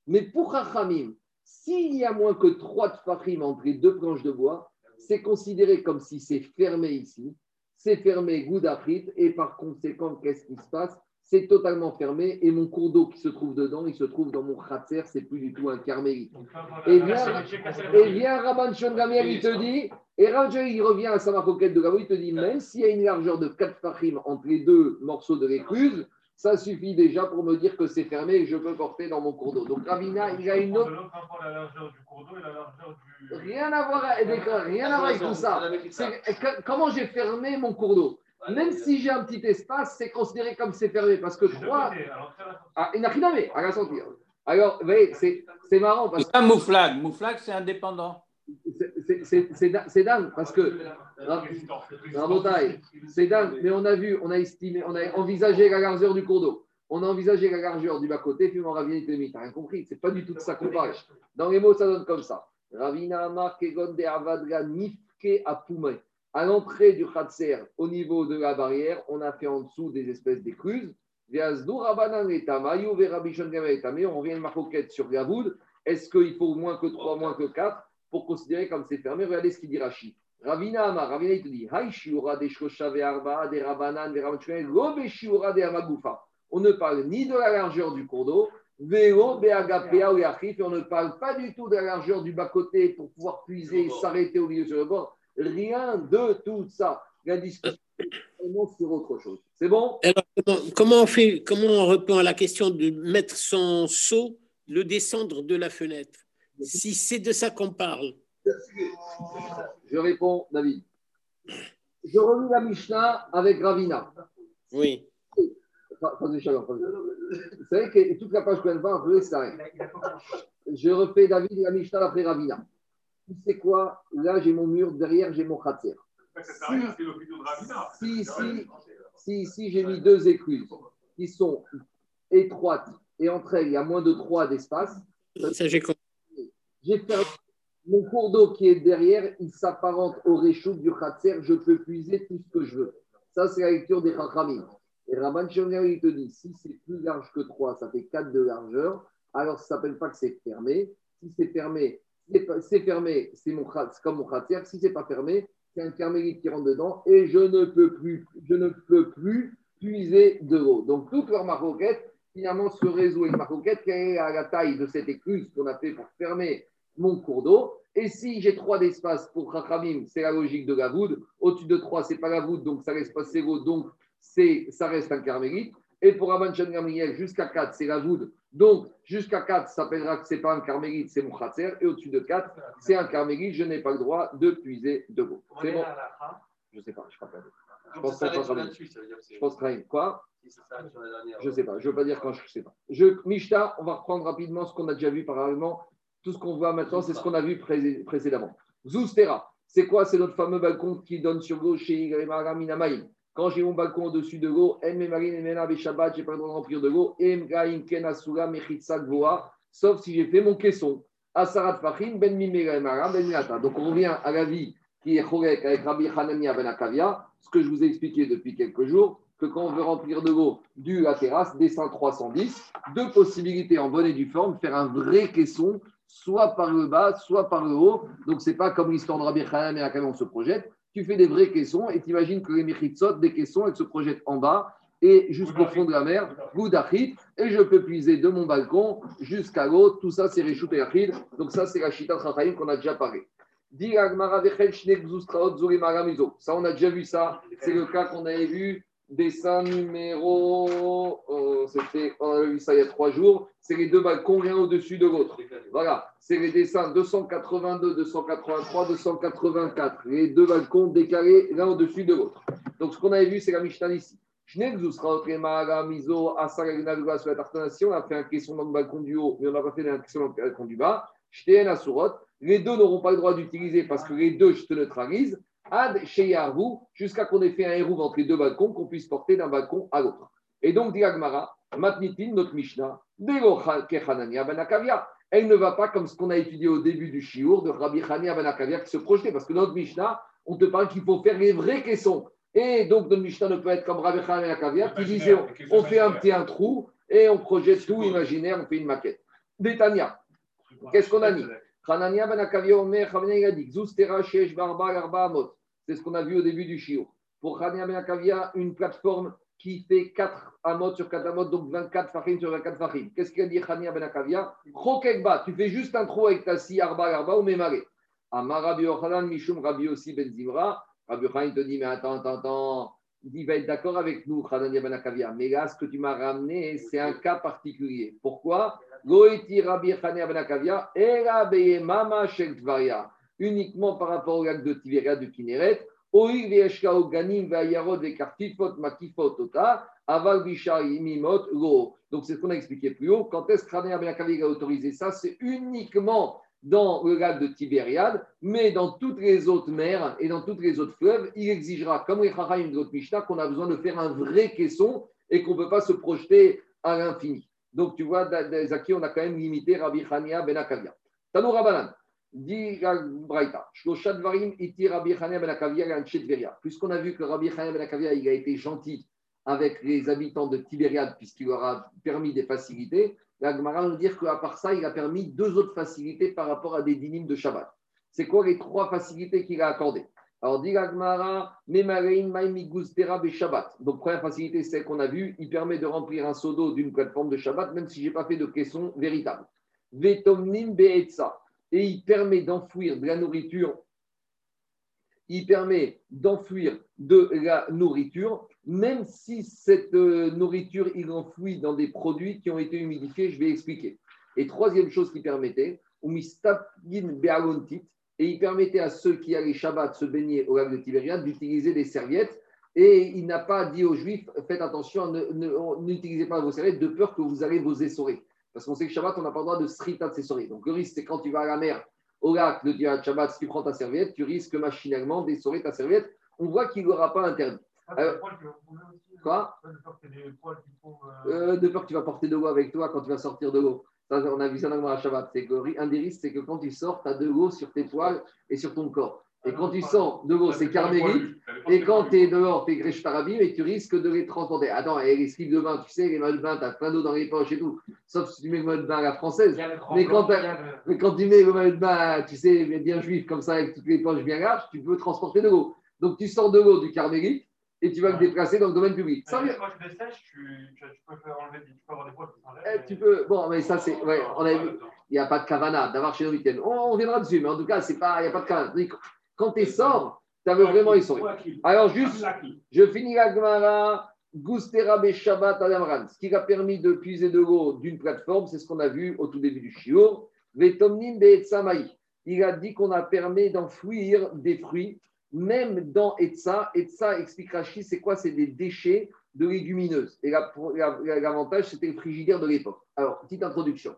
Mais pour Chachamim, s'il y a moins que trois tfachim entre les deux planches de bois, c'est considéré comme si c'est fermé ici, c'est fermé Goudafrit, et par conséquent, qu'est-ce qui se passe? C'est totalement fermé, et mon cours d'eau qui se trouve dedans, il se trouve dans mon khatser, c'est plus du tout un carmélite. Et bien, Rabban Shon Gamliel, il te dit, et Ranger, il revient à sa maroquette de Gabo, il te dit, même s'il y a une largeur de 4 fachim entre les deux morceaux de l'écluse, ça suffit déjà pour me dire que c'est fermé et que je peux porter dans mon cours d'eau. Donc Ravina, il a une autre. la largeur du cours d'eau et la largeur du. Rien à voir avec, rien à voir avec tout ça. Comment j'ai fermé mon cours d'eau? Même si j'ai un petit espace, c'est considéré comme c'est fermé parce que Des deux 3. côtés, à l'entrée et à la sortie. Ah, il n'a rien à la sentir. Alors, vous voyez, c'est c'est marrant parce C'est pas Mouflag. Mouflag, c'est indépendant. C'est- dingue parce que. C'est dingue, mais on a vu, on a estimé, on a envisagé la largeur du cours d'eau. On a envisagé la largeur du bas-côté, puis on revient et mis. T'as rien compris, c'est pas du tout de ça qu'on. Dans les mots, ça donne comme ça. Ravina Amar Kegon de Avadra Nifke Apoumé. À l'entrée du Khatser, au niveau de la barrière, on a fait en dessous des espèces d'écluses. On revient de Maroquette sur Gavoud. Est-ce qu'il faut moins que 3, moins que 4 considérer comme c'est fermé Regardez ce qu'il dit Rashi. Ravina Amar, Ravina il te dit. On ne parle ni de la largeur du cours d'eau, Vélo, Béagapéa ou Yachif, on ne parle pas du tout de la largeur du bas-côté pour pouvoir puiser s'arrêter au milieu sur le bord. Rien de tout ça. La discussion sur autre chose. C'est bon? Alors, comment, comment on fait, comment on répond à la question de mettre son seau, le descendre de la fenêtre? Si c'est de ça qu'on parle, Je réponds, David. Je relis la Mishnah avec Ravina. oui. Vous savez que toute la page de voir, je s'arrêter. Je refais David la Mishnah après Ravina. Tu sais quoi? Là, j'ai mon mur, derrière, j'ai mon. Ça Ravina. Si, si, si, si j'ai mis deux écluses qui sont étroites et entre elles, il y a moins de 3 d'espace, Ça, j'ai compris. J'ai fait mon cours d'eau qui est derrière, il s'apparente au réchaud du khatser, je peux puiser tout ce que je veux. Ça, c'est la lecture des Chachamim. Et Rabban Shimon il te dit, si c'est plus large que 3, ça fait 4 de largeur, alors ça ne s'appelle pas que c'est fermé. Si c'est fermé, c'est fermé, c'est comme mon khatser. Si c'est pas fermé, c'est un carmélite qui rentre dedans et je ne peux plus, je ne peux plus puiser de l'eau. Donc toute leur maroquette finalement se résout avec maroquette qui est à la taille de cette écluse qu'on a fait pour fermer mon cours d'eau. Et si j'ai 3 d'espace pour Chachamim, c'est la logique de la voûte. Au-dessus de 3, c'est pas la voûte, donc ça laisse passer l'eau, donc ça reste un carmélite. Et pour Rabban Shem Gamliel, jusqu'à 4, c'est la voûte. Donc, jusqu'à 4, ça s'appellera que ce n'est pas un carmélite, c'est mon khatser. Et au-dessus de 4, c'est un carmélite, je n'ai pas le droit de puiser de l'eau. C'est bon Je ne sais pas, je ne pas. Je pense ça veut dire que Je pense que Quoi si ça s'arrête sur la dernière. Je ne sais pas. Je ne veux pas dire quand je ne sais pas. Je, Mishta, on va reprendre rapidement ce qu'on a déjà vu parallèlement. Tout ce qu'on voit maintenant, c'est ce qu'on a vu pré- précédemment. Zoustera, c'est quoi C'est notre fameux balcon qui donne sur l'eau chez Igremara Minamaïm. Quand j'ai mon balcon au-dessus de l'eau, Shabbat, j'ai pas le droit de remplir de l'eau. Em Gaim Ken Asura Mechitsa Gvoa, sauf si j'ai fait mon caisson. Asarat Fachim Ben Ben. Donc on revient à la vie qui est chorek avec Rabbi Hanania Ben Akavia, ce que je vous ai expliqué depuis quelques jours, que quand on veut remplir de l'eau du la terrasse, dessin 310, deux possibilités en bonne et due forme, faire un vrai caisson, soit par le bas, soit par le haut. Donc c'est pas comme l'histoire de Rabbi Hanania Ben Akavia, on se projette. Tu fais des vrais caissons et tu imagines que les Mechitsot, des caissons, elles se projettent en bas et jusqu'au fond de la mer, Goudachit, et je peux puiser de mon balcon jusqu'à l'eau. Tout ça, c'est Réchout et Achid. Donc ça, c'est la Chita Trachaim qu'on a déjà parlé. Ça, on a déjà vu ça. C'est le cas qu'on avait vu. Dessin numéro. on avait vu ça il y a trois jours. C'est les deux balcons l'un au-dessus de l'autre. Voilà. C'est les dessins 282, 283, 284. Les deux balcons décalés l'un au-dessus de l'autre. Donc, ce qu'on avait vu, c'est la Mishnah ici. Egnagua sur la tartanation. On a fait un caisson dans le balcon du haut, mais on n'a pas fait un caisson dans le balcon du bas. Shteen Asurot. Les deux n'auront pas le droit d'utiliser parce que les deux, je te neutralise. Ad Sheyarvu, jusqu'à qu'on ait fait un hérouve entre les deux balcons, qu'on puisse porter d'un balcon à l'autre. Et donc, dit Agmara, Matnitin, notre Mishnah, Ben. Elle ne va pas comme ce qu'on a étudié au début du Shiur de Rabbi Chania Ben Akavia qui se projetait. Parce que notre Mishnah, on te parle qu'il faut faire les vrais caissons. Et donc, notre Mishnah ne peut être comme Rabbi Chania Ben Akavia qui disait on, on fait un petit un trou et on projette tout imaginaire, on fait une maquette. Détania, qu'est-ce qu'on a dit Hanania ben Akavia Omer, Hanania il a dit, Zustera Shesh Barba Arba Amot. C'est ce qu'on a vu au début du Shio. Pour Hanania ben Akavia, une plateforme qui fait 4 amot sur 4 amot, donc 24 farim sur 24 farim. Qu'est-ce qu'il a dit Hanania ben Akavia? Chokekba, tu fais juste un trou avec ta scie Arba Arba ou Memare. Amar Rabbi Mishum Rabbi aussi Ben Zimra. Rabbi Yochanan te dit, mais attends, attends, attends. Il va être d'accord avec nous, Hanania ben Akavia. Mais là, ce que tu m'as ramené, c'est un cas particulier. Pourquoi? Goeti Rabbi Hanania ben Akavia, Era Mama Shel Tvaria. Uniquement par rapport au lac de Tiberia de Kineret. Oïr Veshka Ganim Vayarod Vekartifot Makifot Tota. Aval Bishar Mimot Lo. Donc, c'est ce qu'on a expliqué plus haut. Quand est-ce que Hanania ben Akavia a autorisé ça? C'est uniquement dans le lac de Tibériade, mais dans toutes les autres mers et dans toutes les autres fleuves, il exigera, comme les Chachayim de Mishnah, qu'on a besoin de faire un vrai caisson et qu'on ne peut pas se projeter à l'infini. Donc, tu vois, Zaki, on a quand même limité Rabbi Chania ben Akavia. Tano Rabanan, dit Braïta, Rabbi Chania ben. Puisqu'on a vu que Rabbi Chania ben Akavia, a été gentil avec les habitants de Tibériade, puisqu'il leur a permis des facilités, la Gemara nous dire qu'à part ça, il a permis deux autres facilités par rapport à des dynimes de Shabbat. C'est quoi les trois facilités qu'il a accordées? Alors, dit la Gemara, Shabbat. Donc, première facilité, c'est celle qu'on a vue. Il permet de remplir un seau d'eau d'une plateforme de Shabbat, même si je n'ai pas fait de caisson véritable. Vetomnim beetza. Et il permet d'enfouir de la nourriture. Il permet d'enfouir de la nourriture même si cette euh, nourriture il enfouit dans des produits qui ont été humidifiés, je vais expliquer. Et troisième chose qui permettait, et il permettait à ceux qui allaient Shabbat se baigner au lac de Tibériade d'utiliser des serviettes. Et il n'a pas dit aux Juifs, faites attention, n'utilisez pas vos serviettes de peur que vous allez vous essorer. Parce qu'on sait que Shabbat, on n'a pas le droit de srita de. Donc le risque, c'est quand tu vas à la mer, au lac de Shabbat, si tu prends ta serviette, tu risques machinalement d'essorer ta serviette. On voit qu'il n'aura pas interdit. Euh, quoi euh, De peur que tu vas porter de l'eau avec toi quand tu vas sortir de l'eau. Ça, on a vu ça dans le Shabbat. C'est que un des risques, c'est que quand tu sors, tu as de l'eau sur tes poils et sur ton corps. Et quand tu sors de l'eau, c'est carmélite. Et quand tu es dehors, tu es grèche tarabim et tu risques de les transporter. Attends, et les slips de bain, tu sais, les maillots de bain, tu as plein d'eau dans les poches et tout. Sauf si tu mets le maillot de bain à la française. Mais quand, mais quand, tu mets le maillot de bain, tu sais, bien juif, comme ça, avec toutes les poches bien larges, tu peux transporter de l'eau. Donc tu sors de l'eau du carmélite et tu vas le déplacer dans le domaine public. Tu les sèches, tu, tu, tu, peux faire enlever, tu peux avoir des qui s'enlèvent. Eh, tu peux, bon, mais ça, c'est. Ouais, on a vu. Il n'y a pas de kavana d'avoir chez le week-end. On, on, viendra dessus, mais en tout cas, c'est pas, il n'y a pas de kavana. Quand tu sors, tu avais vraiment essoré. Alors, juste, je finis la Gemara. Gustera Shabbat Adamran. Ce qui a permis de puiser de l'eau d'une plateforme, c'est ce qu'on a vu au tout début du Shiur. Vetomnim Beetzamaï. Il a dit qu'on a permis d'enfouir des fruits même dans Etsa, Etsa explique Rashi, c'est quoi? C'est des déchets de légumineuses. Et l'avantage, c'était le frigidaire de l'époque. Alors, petite introduction.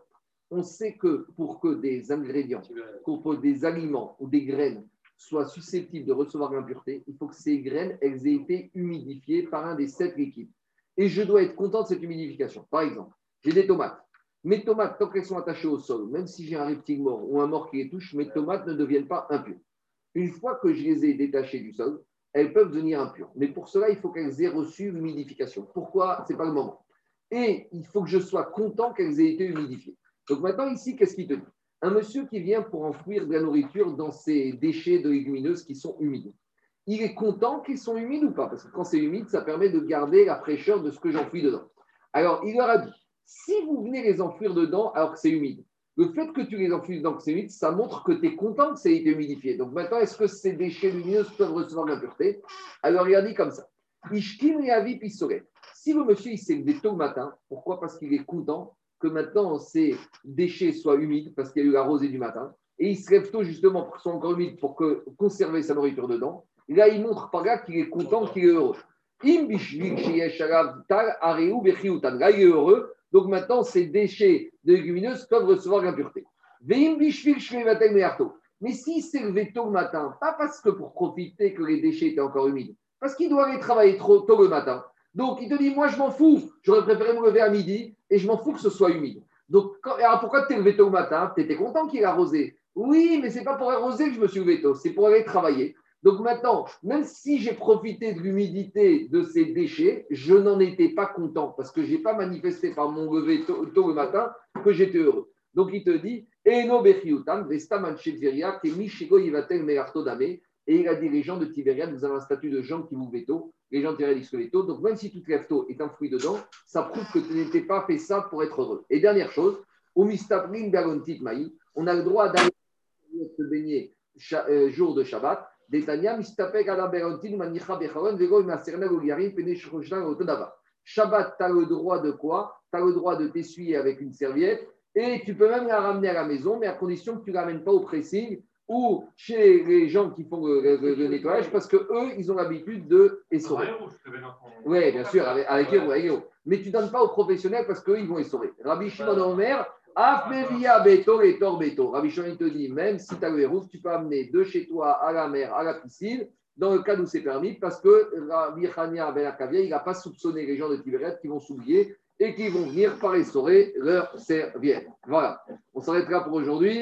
On sait que pour que des ingrédients, pour que des aliments ou des graines soient susceptibles de recevoir l'impureté, il faut que ces graines, elles aient été humidifiées par un des sept liquides. Et je dois être content de cette humidification. Par exemple, j'ai des tomates. Mes tomates, tant qu'elles sont attachées au sol, même si j'ai un reptile mort ou un mort qui les touche, mes tomates ne deviennent pas impures. Une fois que je les ai détachées du sol, elles peuvent devenir impures. Mais pour cela, il faut qu'elles aient reçu l'humidification. Pourquoi? Ce n'est pas le moment. Et il faut que je sois content qu'elles aient été humidifiées. Donc maintenant, ici, qu'est-ce qu'il te dit? Un monsieur qui vient pour enfouir de la nourriture dans ces déchets de légumineuses qui sont humides. Il est content qu'ils sont humides ou pas? Parce que quand c'est humide, ça permet de garder la fraîcheur de ce que j'enfouis dedans. Alors, il leur a dit, si vous venez les enfouir dedans alors que c'est humide, le fait que tu les enfouis dedans que c'est humide, ça montre que tu es content que ça ait été humidifié. Donc maintenant, est-ce que ces déchets lumineux peuvent recevoir de l'impureté? Alors, il a dit comme ça. Ishkin et Avi. Si le monsieur il s'est levé tôt le matin, pourquoi? Parce qu'il est content que maintenant ces déchets soient humides, parce qu'il y a eu la rosée du matin, et il se lève tôt justement pour qu'ils soient encore humides pour que, conserver sa nourriture dedans. Là, il montre par là qu'il est content, qu'il est heureux. Là, il est heureux. Donc maintenant, ces déchets de légumineuses peuvent recevoir l'impureté. Mais s'il s'est levé tôt le matin, pas parce que pour profiter que les déchets étaient encore humides, parce qu'il doit aller travailler trop tôt le matin. Donc il te dit, moi je m'en fous, j'aurais préféré me lever à midi et je m'en fous que ce soit humide. Donc alors pourquoi tu t'es levé tôt le matin? Tu content qu'il ait arrosé. Oui, mais c'est pas pour arroser que je me suis levé tôt, c'est pour aller travailler. Donc maintenant, même si j'ai profité de l'humidité de ces déchets, je n'en étais pas content parce que je n'ai pas manifesté par mon lever tôt, le matin que j'étais heureux. Donc il te dit, Eno bechiutam, vestaman sheviria, kemi shigo yivatel melarto dame. Et il a dit, les gens de Tibériade, vous avez un statut de gens qui vous tôt. Les gens de Tibériade, se lèvent tôt. Donc même si tout lève tôt est un fruit dedans, ça prouve que tu n'étais pas fait ça pour être heureux. Et dernière chose, au maï, on a le droit d'aller se baigner euh, jour de Shabbat. Shabbat, tu as le droit de quoi? Tu as le droit de t'essuyer avec une serviette et tu peux même la ramener à la maison, mais à condition que tu ne la ramènes pas au pressing ou chez les gens qui font le, le- le nettoyage parce que eux, ils ont l'habitude de essorer. Oui, bien sûr, avec, avec Héro, avec Héro. Mais tu ne donnes pas aux professionnels parce qu'eux, ils vont essorer. Rabbi Shimon Omer, Beto et Tor Beto. Rabbi Shimon, il te dit, même si tu as le héros, tu peux amener de chez toi à la mer, à la piscine, dans le cas où c'est permis, parce que Rabbi Chania Ben Akavia, il n'a pas soupçonné les gens de Tibériade qui vont s'oublier et qui vont venir par essorer leur serviette. Voilà. On s'arrêtera pour aujourd'hui.